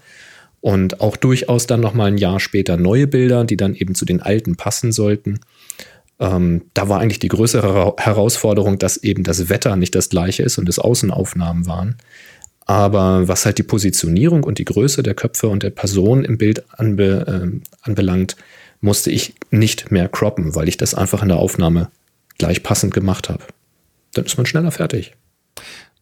und auch durchaus dann noch mal ein Jahr später neue Bilder, die dann eben zu den alten passen sollten. Ähm, da war eigentlich die größere Herausforderung, dass eben das Wetter nicht das gleiche ist und es Außenaufnahmen waren. Aber was halt die Positionierung und die Größe der Köpfe und der Person im Bild anbe äh, anbelangt, musste ich nicht mehr croppen, weil ich das einfach in der Aufnahme gleich passend gemacht habe. Dann ist man schneller fertig.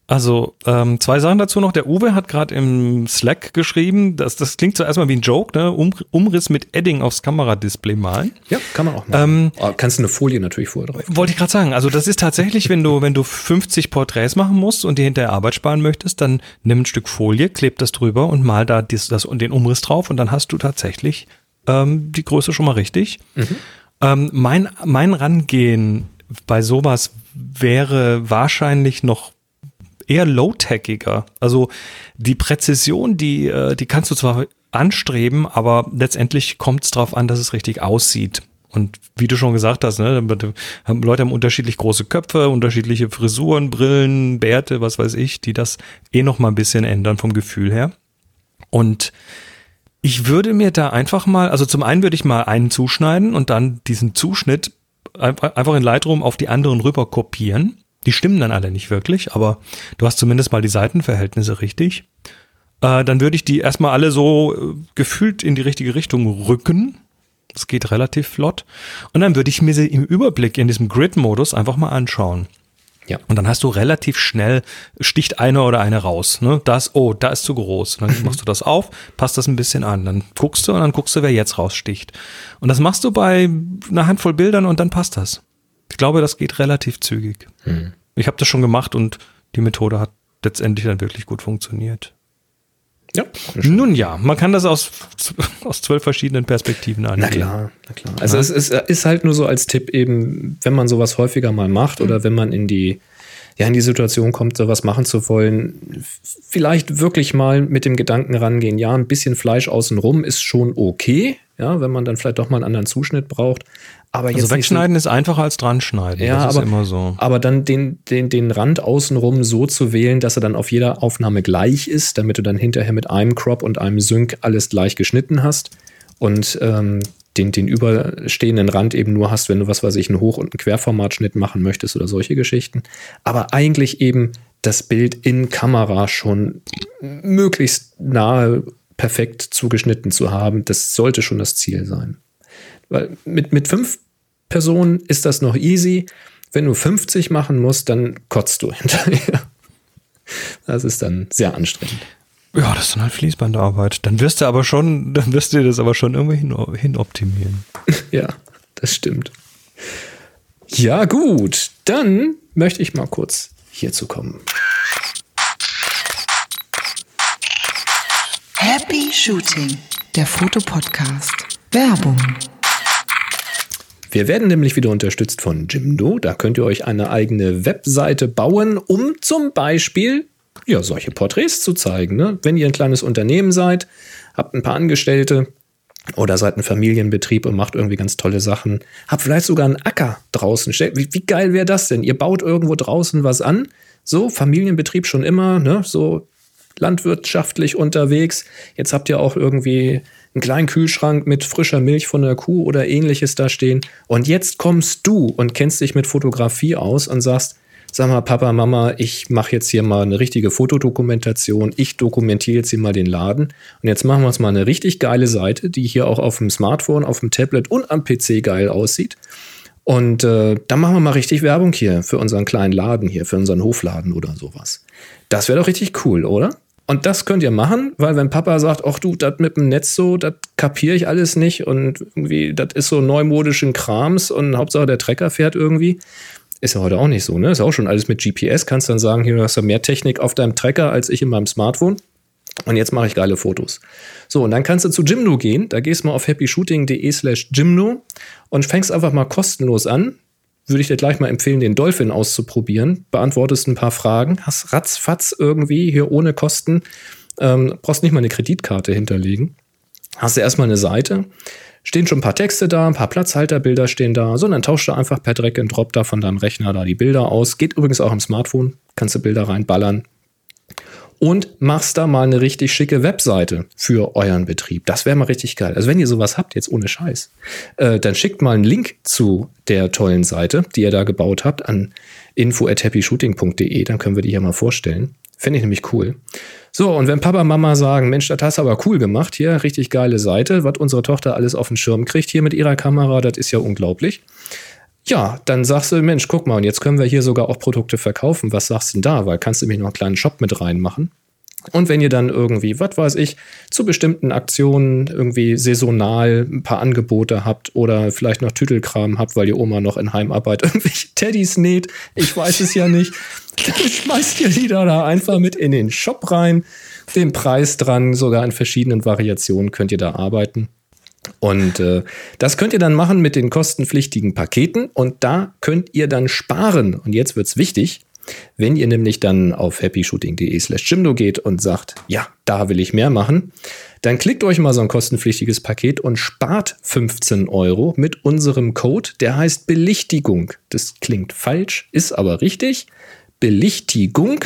Also ähm, zwei Sachen dazu noch. Der Uwe hat gerade im Slack geschrieben, dass das klingt zuerst mal wie ein Joke, ne? Um, Umriss mit Edding aufs Kameradisplay malen. Ja, kann man auch machen. Ähm, kannst du eine Folie natürlich vorher drauf. Wollte ich gerade sagen. Also das ist tatsächlich, wenn du wenn du 50 Porträts machen musst und dir hinterher Arbeit sparen möchtest, dann nimm ein Stück Folie, kleb das drüber und mal da das, das und den Umriss drauf und dann hast du tatsächlich ähm, die Größe schon mal richtig. Mhm. Ähm, mein mein Rangehen bei sowas wäre wahrscheinlich noch eher low-techiger. Also die Präzision, die, äh, die kannst du zwar anstreben, aber letztendlich kommt es darauf an, dass es richtig aussieht. Und wie du schon gesagt hast, ne, Leute haben unterschiedlich große Köpfe, unterschiedliche Frisuren, Brillen, Bärte, was weiß ich, die das eh noch mal ein bisschen ändern vom Gefühl her. Und ich würde mir da einfach mal, also zum einen würde ich mal einen zuschneiden und dann diesen Zuschnitt einfach in Lightroom auf die anderen rüber kopieren die stimmen dann alle nicht wirklich, aber du hast zumindest mal die Seitenverhältnisse richtig. Äh, dann würde ich die erstmal alle so äh, gefühlt in die richtige Richtung rücken. Das geht relativ flott. Und dann würde ich mir sie im Überblick in diesem Grid-Modus einfach mal anschauen. Ja. Und dann hast du relativ schnell, sticht einer oder eine raus. Ne? Das, oh, da ist zu groß. Und dann machst du das auf, passt das ein bisschen an. Dann guckst du und dann guckst du, wer jetzt raussticht. Und das machst du bei einer Handvoll Bildern und dann passt das. Ich glaube, das geht relativ zügig. Hm. Ich habe das schon gemacht und die Methode hat letztendlich dann wirklich gut funktioniert. Ja. Nun ja, man kann das aus, aus zwölf verschiedenen Perspektiven angehen. Na klar, na klar. Also ja. es ist, ist, halt nur so als Tipp eben, wenn man sowas häufiger mal macht oder wenn man in die, ja, in die Situation kommt, sowas machen zu wollen, vielleicht wirklich mal mit dem Gedanken rangehen, ja, ein bisschen Fleisch außenrum ist schon okay, ja, wenn man dann vielleicht doch mal einen anderen Zuschnitt braucht. Aber Also jetzt nicht so- wegschneiden ist einfacher als dran schneiden. Ja, das aber, ist immer so. aber dann den, den, den Rand außenrum so zu wählen, dass er dann auf jeder Aufnahme gleich ist, damit du dann hinterher mit einem Crop und einem Sync alles gleich geschnitten hast und ähm, den, den überstehenden Rand eben nur hast, wenn du, was weiß ich, einen Hoch- und einen Querformatschnitt machen möchtest oder solche Geschichten. Aber eigentlich eben das Bild in Kamera schon möglichst nahe perfekt zugeschnitten zu haben, das sollte schon das Ziel sein. Weil mit, mit fünf Personen ist das noch easy. Wenn du 50 machen musst, dann kotzt du hinterher. Das ist dann sehr anstrengend. Ja, das ist dann halt Fließbandarbeit. Dann wirst du aber schon, dann wirst du dir das aber schon irgendwie hin, hin optimieren. Ja, das stimmt. Ja, gut. Dann möchte ich mal kurz hierzu kommen. Happy Shooting, der Fotopodcast. Werbung. Wir werden nämlich wieder unterstützt von Jimdo. Da könnt ihr euch eine eigene Webseite bauen, um zum Beispiel ja, solche Porträts zu zeigen. Ne? Wenn ihr ein kleines Unternehmen seid, habt ein paar Angestellte oder seid ein Familienbetrieb und macht irgendwie ganz tolle Sachen, habt vielleicht sogar einen Acker draußen. Wie, wie geil wäre das denn? Ihr baut irgendwo draußen was an. So, Familienbetrieb schon immer, ne? So landwirtschaftlich unterwegs. Jetzt habt ihr auch irgendwie einen kleinen Kühlschrank mit frischer Milch von der Kuh oder ähnliches da stehen. Und jetzt kommst du und kennst dich mit Fotografie aus und sagst, sag mal, Papa, Mama, ich mache jetzt hier mal eine richtige Fotodokumentation. Ich dokumentiere jetzt hier mal den Laden. Und jetzt machen wir uns mal eine richtig geile Seite, die hier auch auf dem Smartphone, auf dem Tablet und am PC geil aussieht. Und äh, dann machen wir mal richtig Werbung hier für unseren kleinen Laden hier, für unseren Hofladen oder sowas. Das wäre doch richtig cool, oder? Und das könnt ihr machen, weil wenn Papa sagt, ach du, das mit dem Netz so, das kapiere ich alles nicht und irgendwie, das ist so neumodischen Krams und Hauptsache der Trecker fährt irgendwie. Ist ja heute auch nicht so, ne? Ist auch schon alles mit GPS. Kannst dann sagen, hier du hast ja mehr Technik auf deinem Trecker als ich in meinem Smartphone. Und jetzt mache ich geile Fotos. So, und dann kannst du zu Jimno gehen. Da gehst du mal auf happyshooting.de slash Jimno und fängst einfach mal kostenlos an. Würde ich dir gleich mal empfehlen, den Dolphin auszuprobieren. Beantwortest ein paar Fragen, hast ratzfatz irgendwie hier ohne Kosten, ähm, brauchst nicht mal eine Kreditkarte hinterlegen. Hast du erstmal eine Seite, stehen schon ein paar Texte da, ein paar Platzhalterbilder stehen da, so, und dann tauschst du einfach per Drag and Drop da von deinem Rechner da die Bilder aus. Geht übrigens auch am Smartphone, kannst du Bilder reinballern, und machst da mal eine richtig schicke Webseite für euren Betrieb. Das wäre mal richtig geil. Also wenn ihr sowas habt, jetzt ohne Scheiß, äh, dann schickt mal einen Link zu der tollen Seite, die ihr da gebaut habt, an info@happyshooting.de. Dann können wir die hier mal vorstellen. Fände ich nämlich cool. So, und wenn Papa, Mama sagen, Mensch, das hast du aber cool gemacht, hier, richtig geile Seite, was unsere Tochter alles auf den Schirm kriegt hier mit ihrer Kamera, das ist ja unglaublich. Ja, dann sagst du, Mensch, guck mal, und jetzt können wir hier sogar auch Produkte verkaufen. Was sagst du denn da? Weil kannst du nämlich noch einen kleinen Shop mit reinmachen. Und wenn ihr dann irgendwie, was weiß ich, zu bestimmten Aktionen irgendwie saisonal ein paar Angebote habt oder vielleicht noch Tüdelkram habt, weil die Oma noch in Heimarbeit irgendwelche Teddys näht, ich weiß es ja nicht, dann schmeißt ihr die da einfach mit in den Shop rein, den Preis dran, sogar in verschiedenen Variationen könnt ihr da arbeiten. Und äh, das könnt ihr dann machen mit den kostenpflichtigen Paketen und da könnt ihr dann sparen. Und jetzt wird's wichtig, wenn ihr nämlich dann auf happyshooting.de slash Jimdo geht und sagt, ja, da will ich mehr machen, dann klickt euch mal so ein kostenpflichtiges Paket und spart 15 Euro mit unserem Code, der heißt Belichtigung. Das klingt falsch, ist aber richtig. Belichtigung.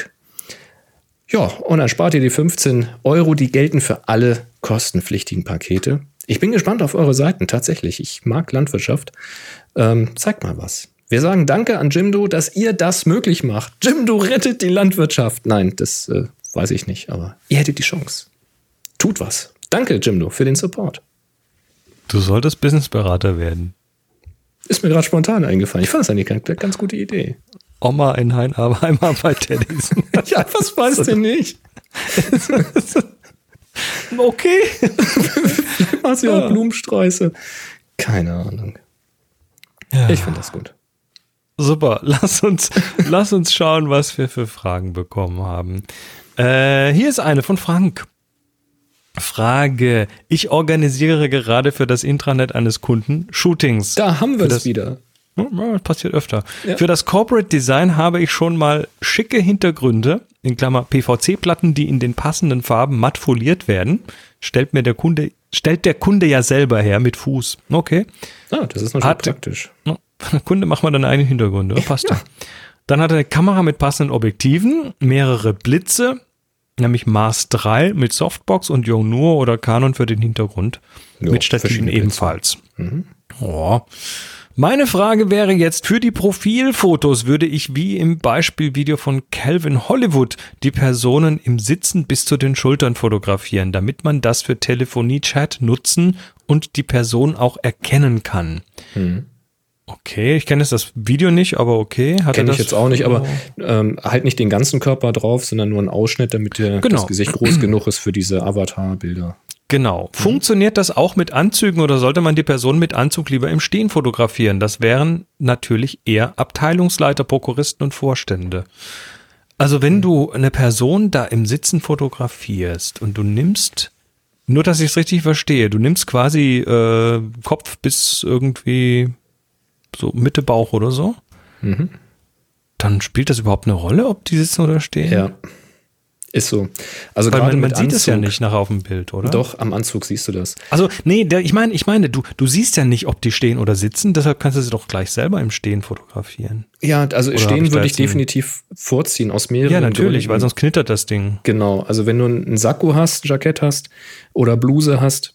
Ja, und dann spart ihr die 15 Euro, die gelten für alle kostenpflichtigen Pakete. Ich bin gespannt auf eure Seiten, tatsächlich. Ich mag Landwirtschaft. Ähm, zeigt mal was. Wir sagen Danke an Jimdo, dass ihr das möglich macht. Jimdo rettet die Landwirtschaft. Nein, das äh, weiß ich nicht, aber ihr hättet die Chance. Tut was. Danke, Jimdo, für den Support. Du solltest Businessberater werden. Ist mir gerade spontan eingefallen. Ich fand das eigentlich eine ganz, gute Idee. Oma in bei Teddys. Ja, was weiß denn nicht? okay. Machst du auch Blumensträuße? Keine Ahnung. Ja. Ich finde das gut. Super, lass uns, lass uns schauen, was wir für Fragen bekommen haben. Äh, hier ist eine von Frank. Frage. Ich organisiere gerade für das Intranet eines Kunden Shootings. Da haben wir es das- wieder. Ja, das passiert öfter. Ja. Für das Corporate Design habe ich schon mal schicke Hintergründe, in Klammer PVC-Platten, die in den passenden Farben matt foliert werden. Stellt mir der Kunde stellt der Kunde ja selber her mit Fuß. Okay. Ah, das ist natürlich Hat- praktisch. Kunde, mach mal deinen eigenen Hintergrund. Ja, passt ja. Dann hat er eine Kamera mit passenden Objektiven, mehrere Blitze, nämlich Mars 3 mit Softbox und Yonur oder Canon für den Hintergrund. Ja, mit Stativen verschiedene Blitze. ebenfalls. Meine Frage wäre jetzt, für die Profilfotos würde ich wie im Beispielvideo von Calvin Hollywood die Personen im Sitzen bis zu den Schultern fotografieren, damit man das für Telefonie-Chat nutzen und die Person auch erkennen kann. Okay, ich kenne jetzt das Video nicht, aber okay. Kenne ich jetzt auch nicht, aber ähm, halt nicht den ganzen Körper drauf, sondern nur einen Ausschnitt, damit der, Genau. das Gesicht groß genug ist für diese Avatar-Bilder. Genau. Funktioniert das auch mit Anzügen oder sollte man die Person mit Anzug lieber im Stehen fotografieren? Das wären natürlich eher Abteilungsleiter, Prokuristen und Vorstände. Also wenn du eine Person da im Sitzen fotografierst und du nimmst, nur dass ich es richtig verstehe, du nimmst quasi äh, Kopf bis irgendwie so Mitte Bauch oder so, dann spielt das überhaupt eine Rolle, ob die sitzen oder stehen? Ja. Ist so. Also Weil man, man sieht es ja Anzug- nicht nachher auf dem Bild, oder? Doch, am Anzug siehst du das. Also, nee, der, ich meine, ich meine, du, du siehst ja nicht, ob die stehen oder sitzen, deshalb kannst du sie doch gleich selber im Stehen fotografieren. Ja, also Oder stehen ich würde ich einen- definitiv vorziehen aus mehreren Ja, natürlich, Gründen. weil sonst knittert das Ding. Genau, also wenn du ein Sakko hast, Jackett hast oder Bluse hast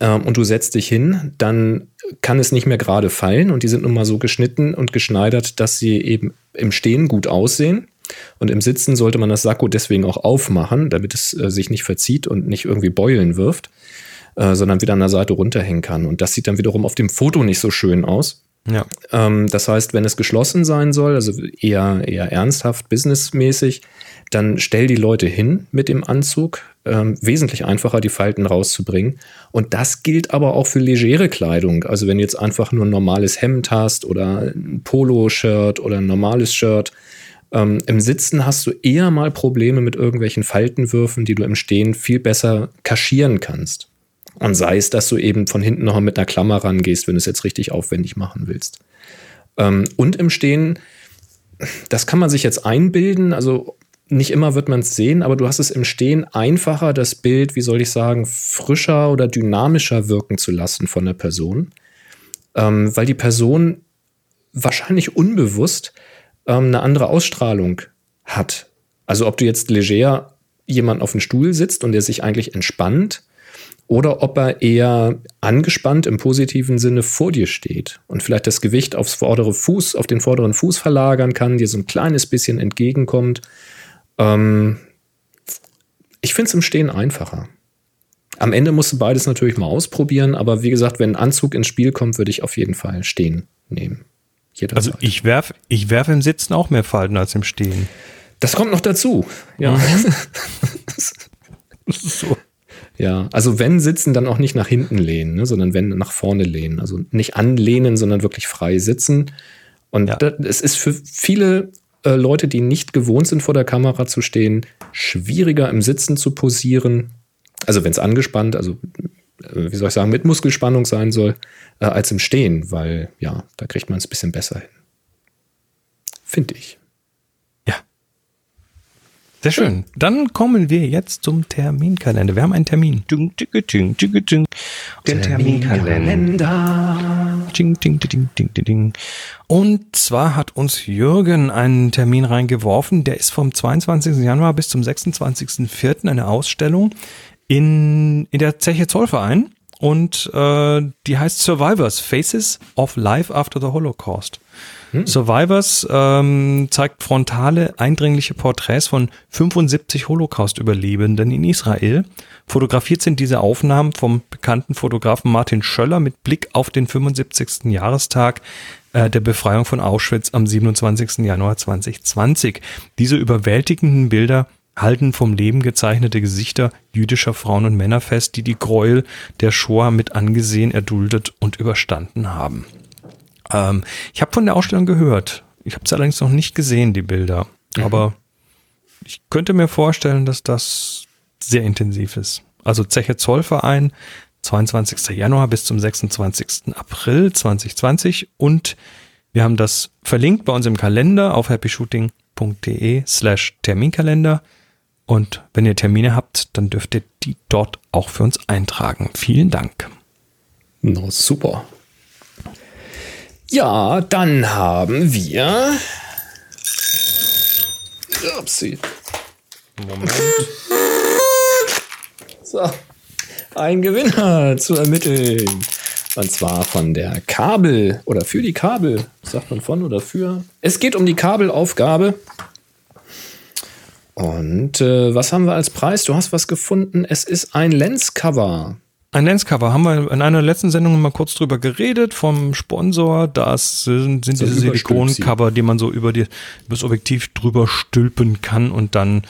ähm, und du setzt dich hin, dann kann es nicht mehr gerade fallen und die sind nun mal so geschnitten und geschneidert, dass sie eben im Stehen gut aussehen. Und im Sitzen sollte man das Sakko deswegen auch aufmachen, damit es äh, sich nicht verzieht und nicht irgendwie Beulen wirft, äh, sondern wieder an der Seite runterhängen kann. Und das sieht dann wiederum auf dem Foto nicht so schön aus. Ja. Ähm, das heißt, wenn es geschlossen sein soll, also eher, eher ernsthaft, businessmäßig, dann stell die Leute hin mit dem Anzug. Ähm, wesentlich einfacher, die Falten rauszubringen. Und das gilt aber auch für legere Kleidung. Also wenn du jetzt einfach nur ein normales Hemd hast oder ein Polo-Shirt oder ein normales Shirt. Ähm, Im Sitzen hast du eher mal Probleme mit irgendwelchen Faltenwürfen, die du im Stehen viel besser kaschieren kannst. Und sei es, dass du eben von hinten noch mit einer Klammer rangehst, wenn du es jetzt richtig aufwendig machen willst. Ähm, und im Stehen, das kann man sich jetzt einbilden, also nicht immer wird man es sehen, aber du hast es im Stehen einfacher, das Bild, wie soll ich sagen, frischer oder dynamischer wirken zu lassen von der Person, ähm, weil die Person wahrscheinlich unbewusst ähm, eine andere Ausstrahlung hat. Also ob du jetzt leger jemand auf dem Stuhl sitzt und der sich eigentlich entspannt oder ob er eher angespannt im positiven Sinne vor dir steht und vielleicht das Gewicht aufs vordere Fuß, auf den vorderen Fuß verlagern kann, dir so ein kleines bisschen entgegenkommt. Ähm, ich finde es im Stehen einfacher. Am Ende musst du beides natürlich mal ausprobieren, aber wie gesagt, wenn ein Anzug ins Spiel kommt, würde ich auf jeden Fall stehen nehmen. Also Jederzeit. ich werf, ich werf im Sitzen auch mehr Falten als im Stehen. das kommt noch dazu. Ja. So. Ja, also wenn sitzen, dann auch nicht nach hinten lehnen, ne, sondern wenn nach vorne lehnen. Also nicht anlehnen, sondern wirklich frei sitzen. Und Ja. das, es ist für viele äh, Leute, die nicht gewohnt sind, vor der Kamera zu stehen, schwieriger im Sitzen zu posieren. Also wenn es angespannt, also wie soll ich sagen, mit Muskelspannung sein soll, äh, als im Stehen, weil ja, da kriegt man es ein bisschen besser hin. Finde ich. Ja. Sehr schön. Dann kommen wir jetzt zum Terminkalender. Wir haben einen Termin. Ding, ding, ding, ding, ding. Der Terminkalender. Ding, ding, ding, ding, ding, ding. Und zwar hat uns Jürgen einen Termin reingeworfen. Der ist vom 22. Januar bis zum 26.04. eine Ausstellung in, in der Zeche Zollverein. Und äh, die heißt Survivors, Faces of Life After the Holocaust. Survivors ähm, zeigt frontale, eindringliche Porträts von 75 Holocaust-Überlebenden in Israel. Fotografiert sind diese Aufnahmen vom bekannten Fotografen Martin Schöller mit Blick auf den 75. Jahrestag äh, der Befreiung von Auschwitz am 27. Januar 2020. Diese überwältigenden Bilder halten vom Leben gezeichnete Gesichter jüdischer Frauen und Männer fest, die die Gräuel der Shoah mit angesehen, erduldet und überstanden haben. Ähm, ich habe von der Ausstellung gehört. Ich habe es allerdings noch nicht gesehen, die Bilder. Aber ich könnte mir vorstellen, dass das sehr intensiv ist. Also Zeche Zollverein, 22. Januar bis zum 26. April 2020. Und wir haben das verlinkt bei uns im Kalender auf happyshooting.de slash Terminkalender. Und wenn ihr Termine habt, dann dürft ihr die dort auch für uns eintragen. Vielen Dank. No, super. Ja, dann haben wir. Upsi. Moment. So, ein Gewinner zu ermitteln. Und zwar von der Kabel oder für die Kabel. Sagt man von oder für? Es geht um die Kabelaufgabe. Und äh, was haben wir als Preis? Du hast was gefunden. Es ist ein Lenscover. Ein Lenscover haben wir in einer letzten Sendung mal kurz drüber geredet vom Sponsor. Das sind, sind So diese Silikoncover, die man so über, die, über das Objektiv drüber stülpen kann und dann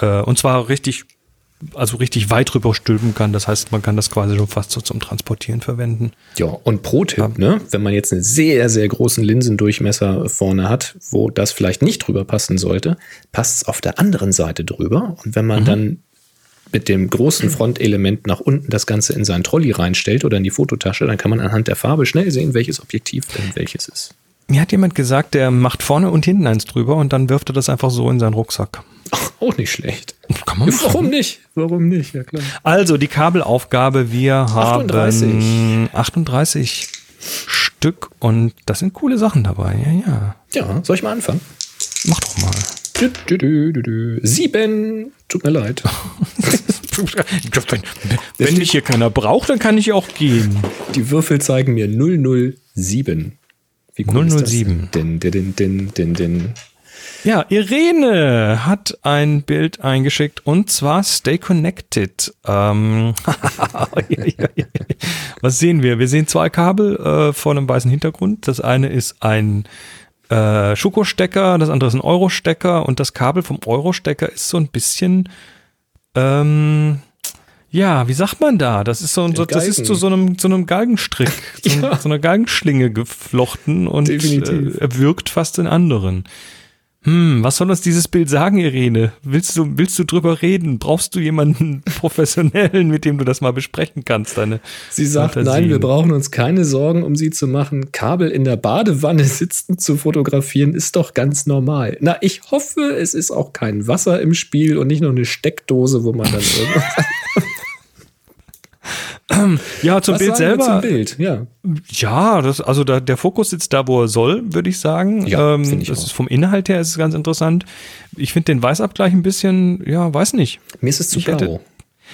äh, und zwar richtig, also richtig weit drüber stülpen kann. Das heißt, man kann das quasi schon fast so zum Transportieren verwenden. Ja, und Pro-Tipp, ne? Wenn man jetzt einen sehr, sehr großen Linsendurchmesser vorne hat, wo das vielleicht nicht drüber passen sollte, passt es auf der anderen Seite drüber. Und wenn man dann mit dem großen Frontelement nach unten das Ganze in seinen Trolley reinstellt oder in die Fototasche, dann kann man anhand der Farbe schnell sehen, welches Objektiv denn welches ist. Mir hat jemand gesagt, der macht vorne und hinten eins drüber und dann wirft er das einfach so in seinen Rucksack. Ach, auch nicht schlecht. Kann man Warum nicht? Warum nicht? Ja, klar. Also die Kabelaufgabe, wir haben 38. 38 Stück und das sind coole Sachen dabei. Ja, ja. Ja, soll ich mal anfangen? Mach doch mal. Dü, dü, dü, dü. Tut mir leid. wenn wenn mich hier keiner braucht, dann kann ich auch gehen. Die Würfel zeigen mir 007. Wie cool ist das 007. denn? Din, din, din, din, din. Ja, Irene hat ein Bild eingeschickt und zwar Stay Connected. Ähm, was sehen wir? Wir sehen zwei Kabel äh, vor einem weißen Hintergrund. Das eine ist ein äh, Schuko-Stecker, das andere ist ein Euro-Stecker und das Kabel vom Euro-Stecker ist so ein bisschen, ähm, ja, wie sagt man da? Das ist so, ein- so das ist zu so einem, so einem Galgenstrick, so, Ja. so einer Galgenschlinge geflochten und äh, wirkt fast den anderen. Hm, was soll uns dieses Bild sagen, Irene? Willst du, willst du drüber reden? Brauchst du jemanden professionellen, mit dem du das mal besprechen kannst? Deine Sie sagt, Fantasien? nein, wir brauchen uns keine Sorgen, um sie zu machen. Kabel in der Badewanne sitzend zu fotografieren ist doch ganz normal. Na, ich hoffe, es ist auch kein Wasser im Spiel und nicht noch eine Steckdose, wo man dann irgendwas. Ja, zum Was Bild selber. Zum Bild, ja. Ja, das, also da, der Fokus sitzt da, wo er soll, würde ich sagen. Ja, ähm, ich das auch. ist vom Inhalt her ist es ganz interessant. Ich finde den Weißabgleich ein bisschen, ja, weiß nicht. Mir ist es zu Ich hätte- blau.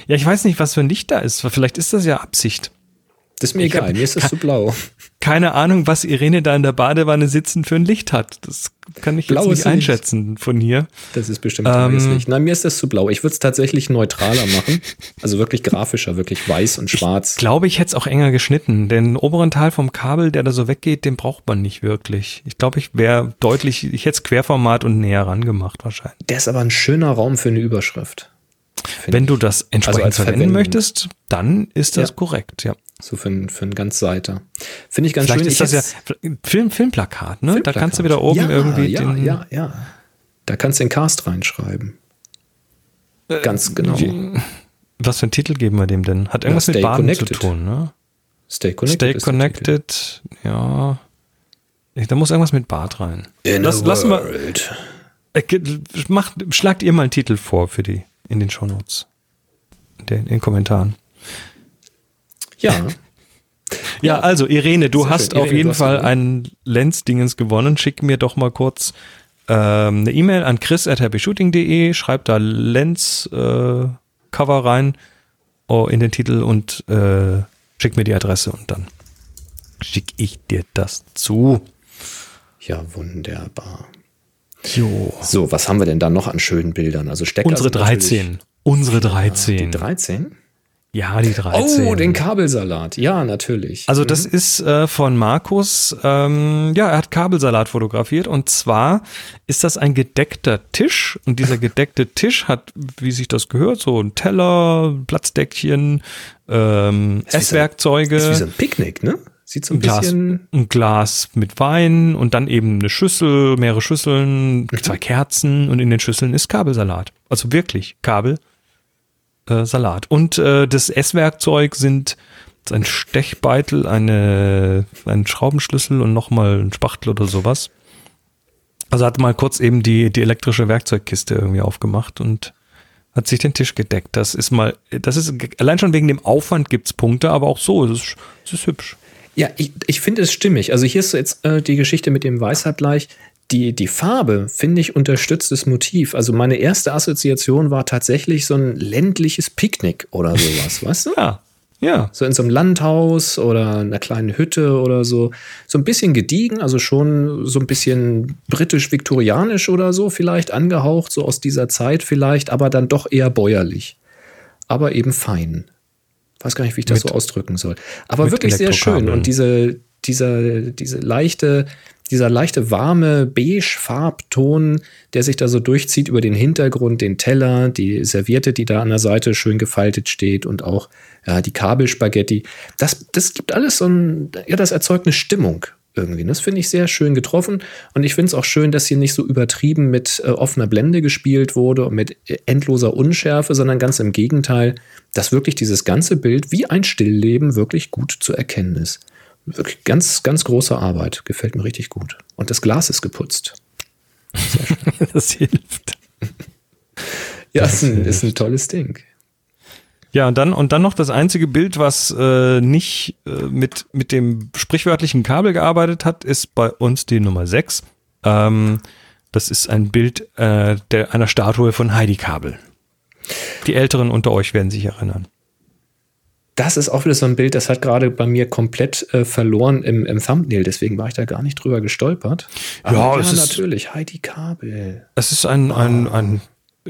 Ja, ich weiß nicht, was für ein Licht da ist. Vielleicht ist das ja Absicht. Das ist mir Ich hab- egal, mir ist es zu blau. Keine Ahnung, was Irene da in der Badewanne sitzen für ein Licht hat. Das kann ich jetzt Blaues nicht Licht. einschätzen von hier. Das ist bestimmt blaues Ähm, Licht. Nein, mir ist das zu blau. Ich würde es tatsächlich neutraler machen. Also wirklich grafischer, wirklich weiß und schwarz. Glaube ich, hätte es auch enger geschnitten. Den oberen Teil vom Kabel, der da so weggeht, den braucht man nicht wirklich. Ich glaube, ich wäre deutlich, ich hätte es Querformat und näher ran gemacht wahrscheinlich. Der ist aber ein schöner Raum für eine Überschrift. Wenn ich. du das entsprechend als verwenden möchtest, dann ist das Ja. korrekt, ja. So für, ein- für einen ganz Seiter. Finde ich ganz Vielleicht schön. ist Ich das ja Film, Filmplakat, ne? Da kannst du wieder oben ja, irgendwie ja, den. Ja, ja. Da kannst du den Cast reinschreiben. Äh, Ganz genau. Was für einen Titel geben wir dem denn? Hat irgendwas Ja, mit Baden Connected. zu tun, ne? Stay connected. Stay Connected, ja. Da muss irgendwas mit Bad rein. In Lass- lassen wir-. Äh, Macht, schlagt ihr mal einen Titel vor für die in den Shownotes. In den, in den Kommentaren. Ja, Ja, also Irene, du Sehr hast schön. auf Irene, jeden hast Fall gewonnen. einen Lenz-Dingens gewonnen. Schick mir doch mal kurz ähm, eine E-Mail an chris.happyshooting.de, schreib da Lenz-Cover rein oh, in den Titel und äh, schick mir die Adresse und dann schick ich dir das zu. ja, wunderbar. Jo. So, was haben wir denn da noch an schönen Bildern? Also Stecker Unsere sind natürlich- 13. Unsere 13. Die 13? Ja, die 13. Oh, den Kabelsalat. Ja, natürlich. Also das ist äh, von Markus, ähm, ja, er hat Kabelsalat fotografiert und zwar ist das ein gedeckter Tisch und dieser gedeckte Tisch hat, wie sich das gehört, so ein Teller, Platzdeckchen, ähm, Ist wie so- Esswerkzeuge, ist wie so ein Picknick, ne? Sieht so ein ein Glas, bisschen. ein Glas mit Wein und dann eben eine Schüssel, mehrere Schüsseln, zwei Kerzen und in den Schüsseln ist Kabelsalat. Also wirklich Kabel, äh, Salat. Und äh, das Esswerkzeug sind ein Stechbeitel, eine, ein Schraubenschlüssel und nochmal ein Spachtel oder sowas. Also hat mal kurz eben die, die elektrische Werkzeugkiste irgendwie aufgemacht und hat sich den Tisch gedeckt. Das ist mal, das ist, allein schon wegen dem Aufwand gibt's Punkte, aber auch so, es ist, es ist hübsch. Ja, ich, ich finde es stimmig. Also hier ist jetzt äh, die Geschichte mit dem Weißabgleich. Die, die Farbe, finde ich, unterstützt das Motiv. Also meine erste Assoziation war tatsächlich so ein ländliches Picknick oder sowas, weißt du? Ja, ja. So in so einem Landhaus oder einer kleinen Hütte oder so. So ein bisschen gediegen, also schon so ein bisschen britisch-viktorianisch oder so vielleicht angehaucht, so aus dieser Zeit vielleicht, aber dann doch eher bäuerlich. Aber eben fein. Weiß gar nicht, wie ich das Mit- so ausdrücken soll. Aber wirklich sehr schön. Und diese, dieser, diese leichte, dieser leichte warme Beige-Farbton, der sich da so durchzieht über den Hintergrund, den Teller, die Serviette, die da an der Seite schön gefaltet steht und auch ja, die Kabelspaghetti. Das, das gibt alles so ein, ja, das erzeugt eine Stimmung irgendwie. Das finde ich sehr schön getroffen. Und ich finde es auch schön, dass hier nicht so übertrieben mit äh, offener Blende gespielt wurde und mit äh, endloser Unschärfe, sondern ganz im Gegenteil, dass wirklich dieses ganze Bild wie ein Stillleben wirklich gut zu erkennen ist. Wirklich ganz, ganz große Arbeit. Gefällt mir richtig gut. Und das Glas ist geputzt. Das hilft. Ja, ist ein, ist ein tolles Ding. Ja, und dann, und dann noch das einzige Bild, was äh, nicht äh, mit, mit dem sprichwörtlichen Kabel gearbeitet hat, ist bei uns die Nummer 6. Ähm, das ist ein Bild äh, der, einer Statue von Heidi Kabel. Die Älteren unter euch werden sich erinnern. Das ist auch wieder so ein Bild, das hat gerade bei mir komplett äh, verloren im, im Thumbnail, deswegen war ich da gar nicht drüber gestolpert. Ja, Aber es ist- natürlich, Heidi Kabel. Es ist ein, ein, ein,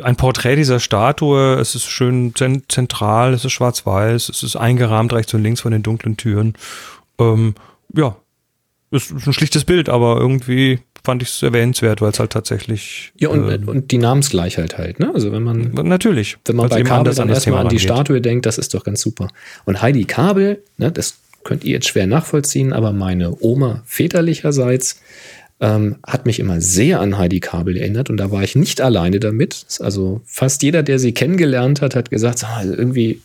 ein Porträt dieser Statue. Es ist schön zen zentral, es ist schwarz-weiß, es ist eingerahmt rechts und links von den dunklen Türen. Ähm, ja, es ist ein schlichtes Bild, aber irgendwie fand ich es erwähnenswert, weil es halt tatsächlich. Ja, und, ähm, und die Namensgleichheit halt, ne? Also wenn man, natürlich. wenn man bei Kabel dann erstmal an die. Statue denkt, das ist doch ganz super. Und Heidi Kabel, ne, das könnt ihr jetzt schwer nachvollziehen, aber meine Oma väterlicherseits ähm, hat mich immer sehr an Heidi Kabel erinnert und da war ich nicht alleine damit. Also fast jeder, der sie kennengelernt hat, hat gesagt, sag mal, irgendwie,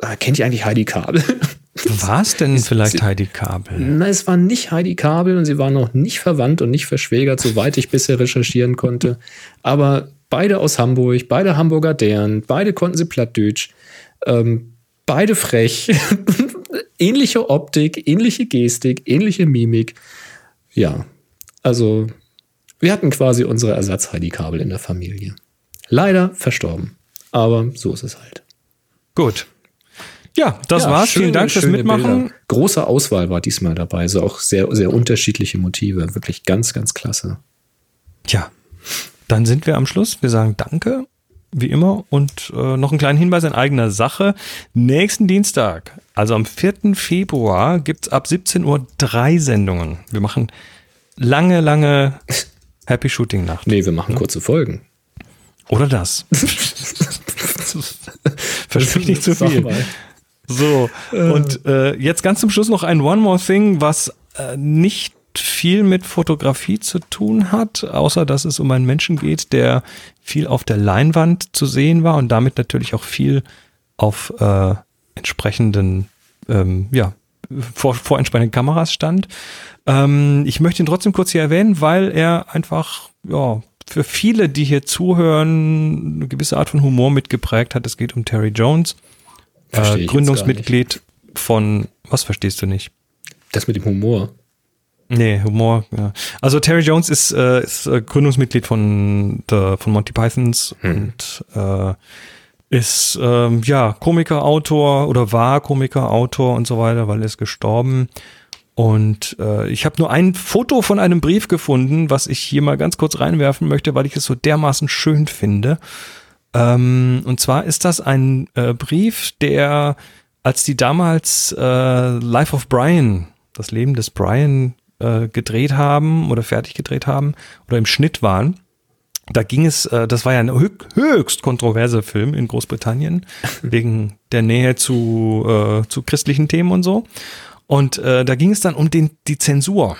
ah, kennt ihr eigentlich Heidi Kabel? War es denn vielleicht sie- Heidi Kabel? Nein, es war nicht Heidi Kabel und sie war noch nicht verwandt und nicht verschwägert, soweit ich bisher recherchieren konnte. Aber beide aus Hamburg, beide Hamburger Deren, beide konnten sie Plattdeutsch, ähm, beide frech, ähnliche Optik, ähnliche Gestik, ähnliche Mimik. Ja, also wir hatten quasi unsere Ersatz-Heidi Kabel in der Familie. Leider verstorben, aber so ist es halt. Gut. Ja, das Ja, war's. Vielen schöne, Dank fürs Mitmachen. Bilder. Große Auswahl war diesmal dabei, also auch sehr, sehr unterschiedliche Motive. Wirklich ganz, ganz klasse. Tja, dann sind wir am Schluss. Wir sagen Danke, wie immer. Und äh, noch einen kleinen Hinweis in eigener Sache. Nächsten Dienstag, also am 4. Februar, gibt's ab 17 Uhr drei Sendungen. Wir machen lange, lange Happy Shooting Nacht. Nee, wir machen kurze Folgen. Oder das. Versprich nicht zu viel. So, und äh, jetzt ganz zum Schluss noch ein One More Thing, was äh, nicht viel mit Fotografie zu tun hat, außer dass es um einen Menschen geht, der viel auf der Leinwand zu sehen war und damit natürlich auch viel auf äh, entsprechenden, ähm, ja, vor, vor entsprechenden Kameras stand. Ähm, ich möchte ihn trotzdem kurz hier erwähnen, weil er einfach, ja, für viele, die hier zuhören, eine gewisse Art von Humor mitgeprägt hat. Es geht um Terry Jones äh, Gründungsmitglied von, was verstehst du nicht? Das mit dem Humor. Nee, Humor, ja. Also Terry Jones ist, äh, ist äh, Gründungsmitglied von, der, von Monty Pythons und äh, ist ähm, ja Komiker, Autor oder war Komiker, Autor und so weiter, weil er ist gestorben. Und äh, ich habe nur ein Foto von einem Brief gefunden, was ich hier mal ganz kurz reinwerfen möchte, weil ich es so dermaßen schön finde. Ähm, und zwar ist das ein äh, Brief, der, als die damals äh, Life of Brian, das Leben des Brian, äh, gedreht haben oder fertig gedreht haben oder im Schnitt waren, da ging es, äh, das war ja ein hö höchst kontroverser Film in Großbritannien, wegen der Nähe zu, äh, zu christlichen Themen und so. Und äh, da ging es dann um den, die Zensur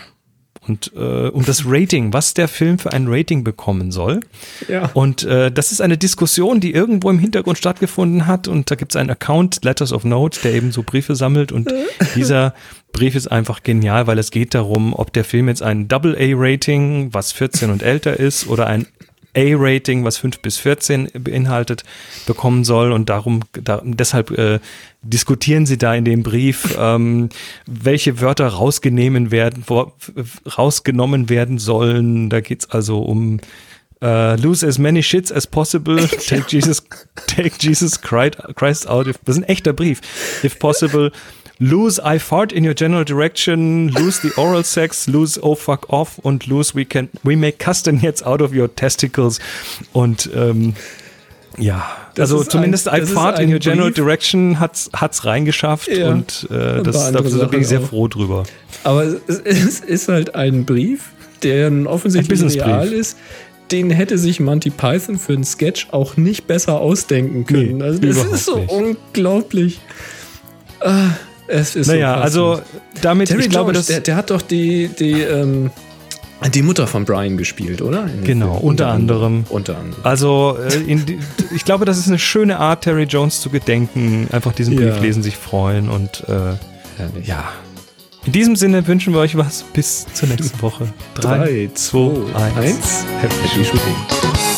und äh, um das Rating, was der Film für ein Rating bekommen soll. Ja. Und äh, das ist eine Diskussion, die irgendwo im Hintergrund stattgefunden hat. Und da gibt es einen Account, Letters of Note, der eben so Briefe sammelt. Und dieser Brief ist einfach genial, weil es geht darum, ob der Film jetzt ein Double-A-Rating, was 14 und älter ist, oder ein A-Rating, was 5 bis 14 beinhaltet, bekommen soll. Und darum, da, deshalb äh, diskutieren sie da in dem Brief, ähm, welche Wörter rausgenommen werden, wo, rausgenommen werden sollen. Da geht's also um Uh, lose as many shits as possible. Take Jesus, take Jesus Christ out. If, das ist ein echter Brief. If possible, lose I fart in your general direction. Lose the oral sex. Lose oh fuck off und lose we can we make castanets out of your testicles. Und ähm, ja, das also zumindest ein, I fart in your general Brief. direction hat's hat's reingeschafft ja. und äh, das, da bin ich sehr froh drüber. Aber es, es ist halt ein Brief, der offensichtlich real ist den hätte sich Monty Python für einen Sketch auch nicht besser ausdenken können. Nee, also das ist so nicht. unglaublich. Ah, es ist naja, so also damit, Terry ich glaube, Jones, der, der, hat doch die, die, ähm, die Mutter von Brian gespielt, oder? Genau, unter, unter anderem. Unter anderem. Also, äh, die, ich glaube, das ist eine schöne Art, Terry Jones zu gedenken. Einfach diesen Brief ja. lesen, sich freuen und äh, ja, in diesem Sinne wünschen wir euch was. Bis zur nächsten Woche. 3, 2, 1. Happy Shooting.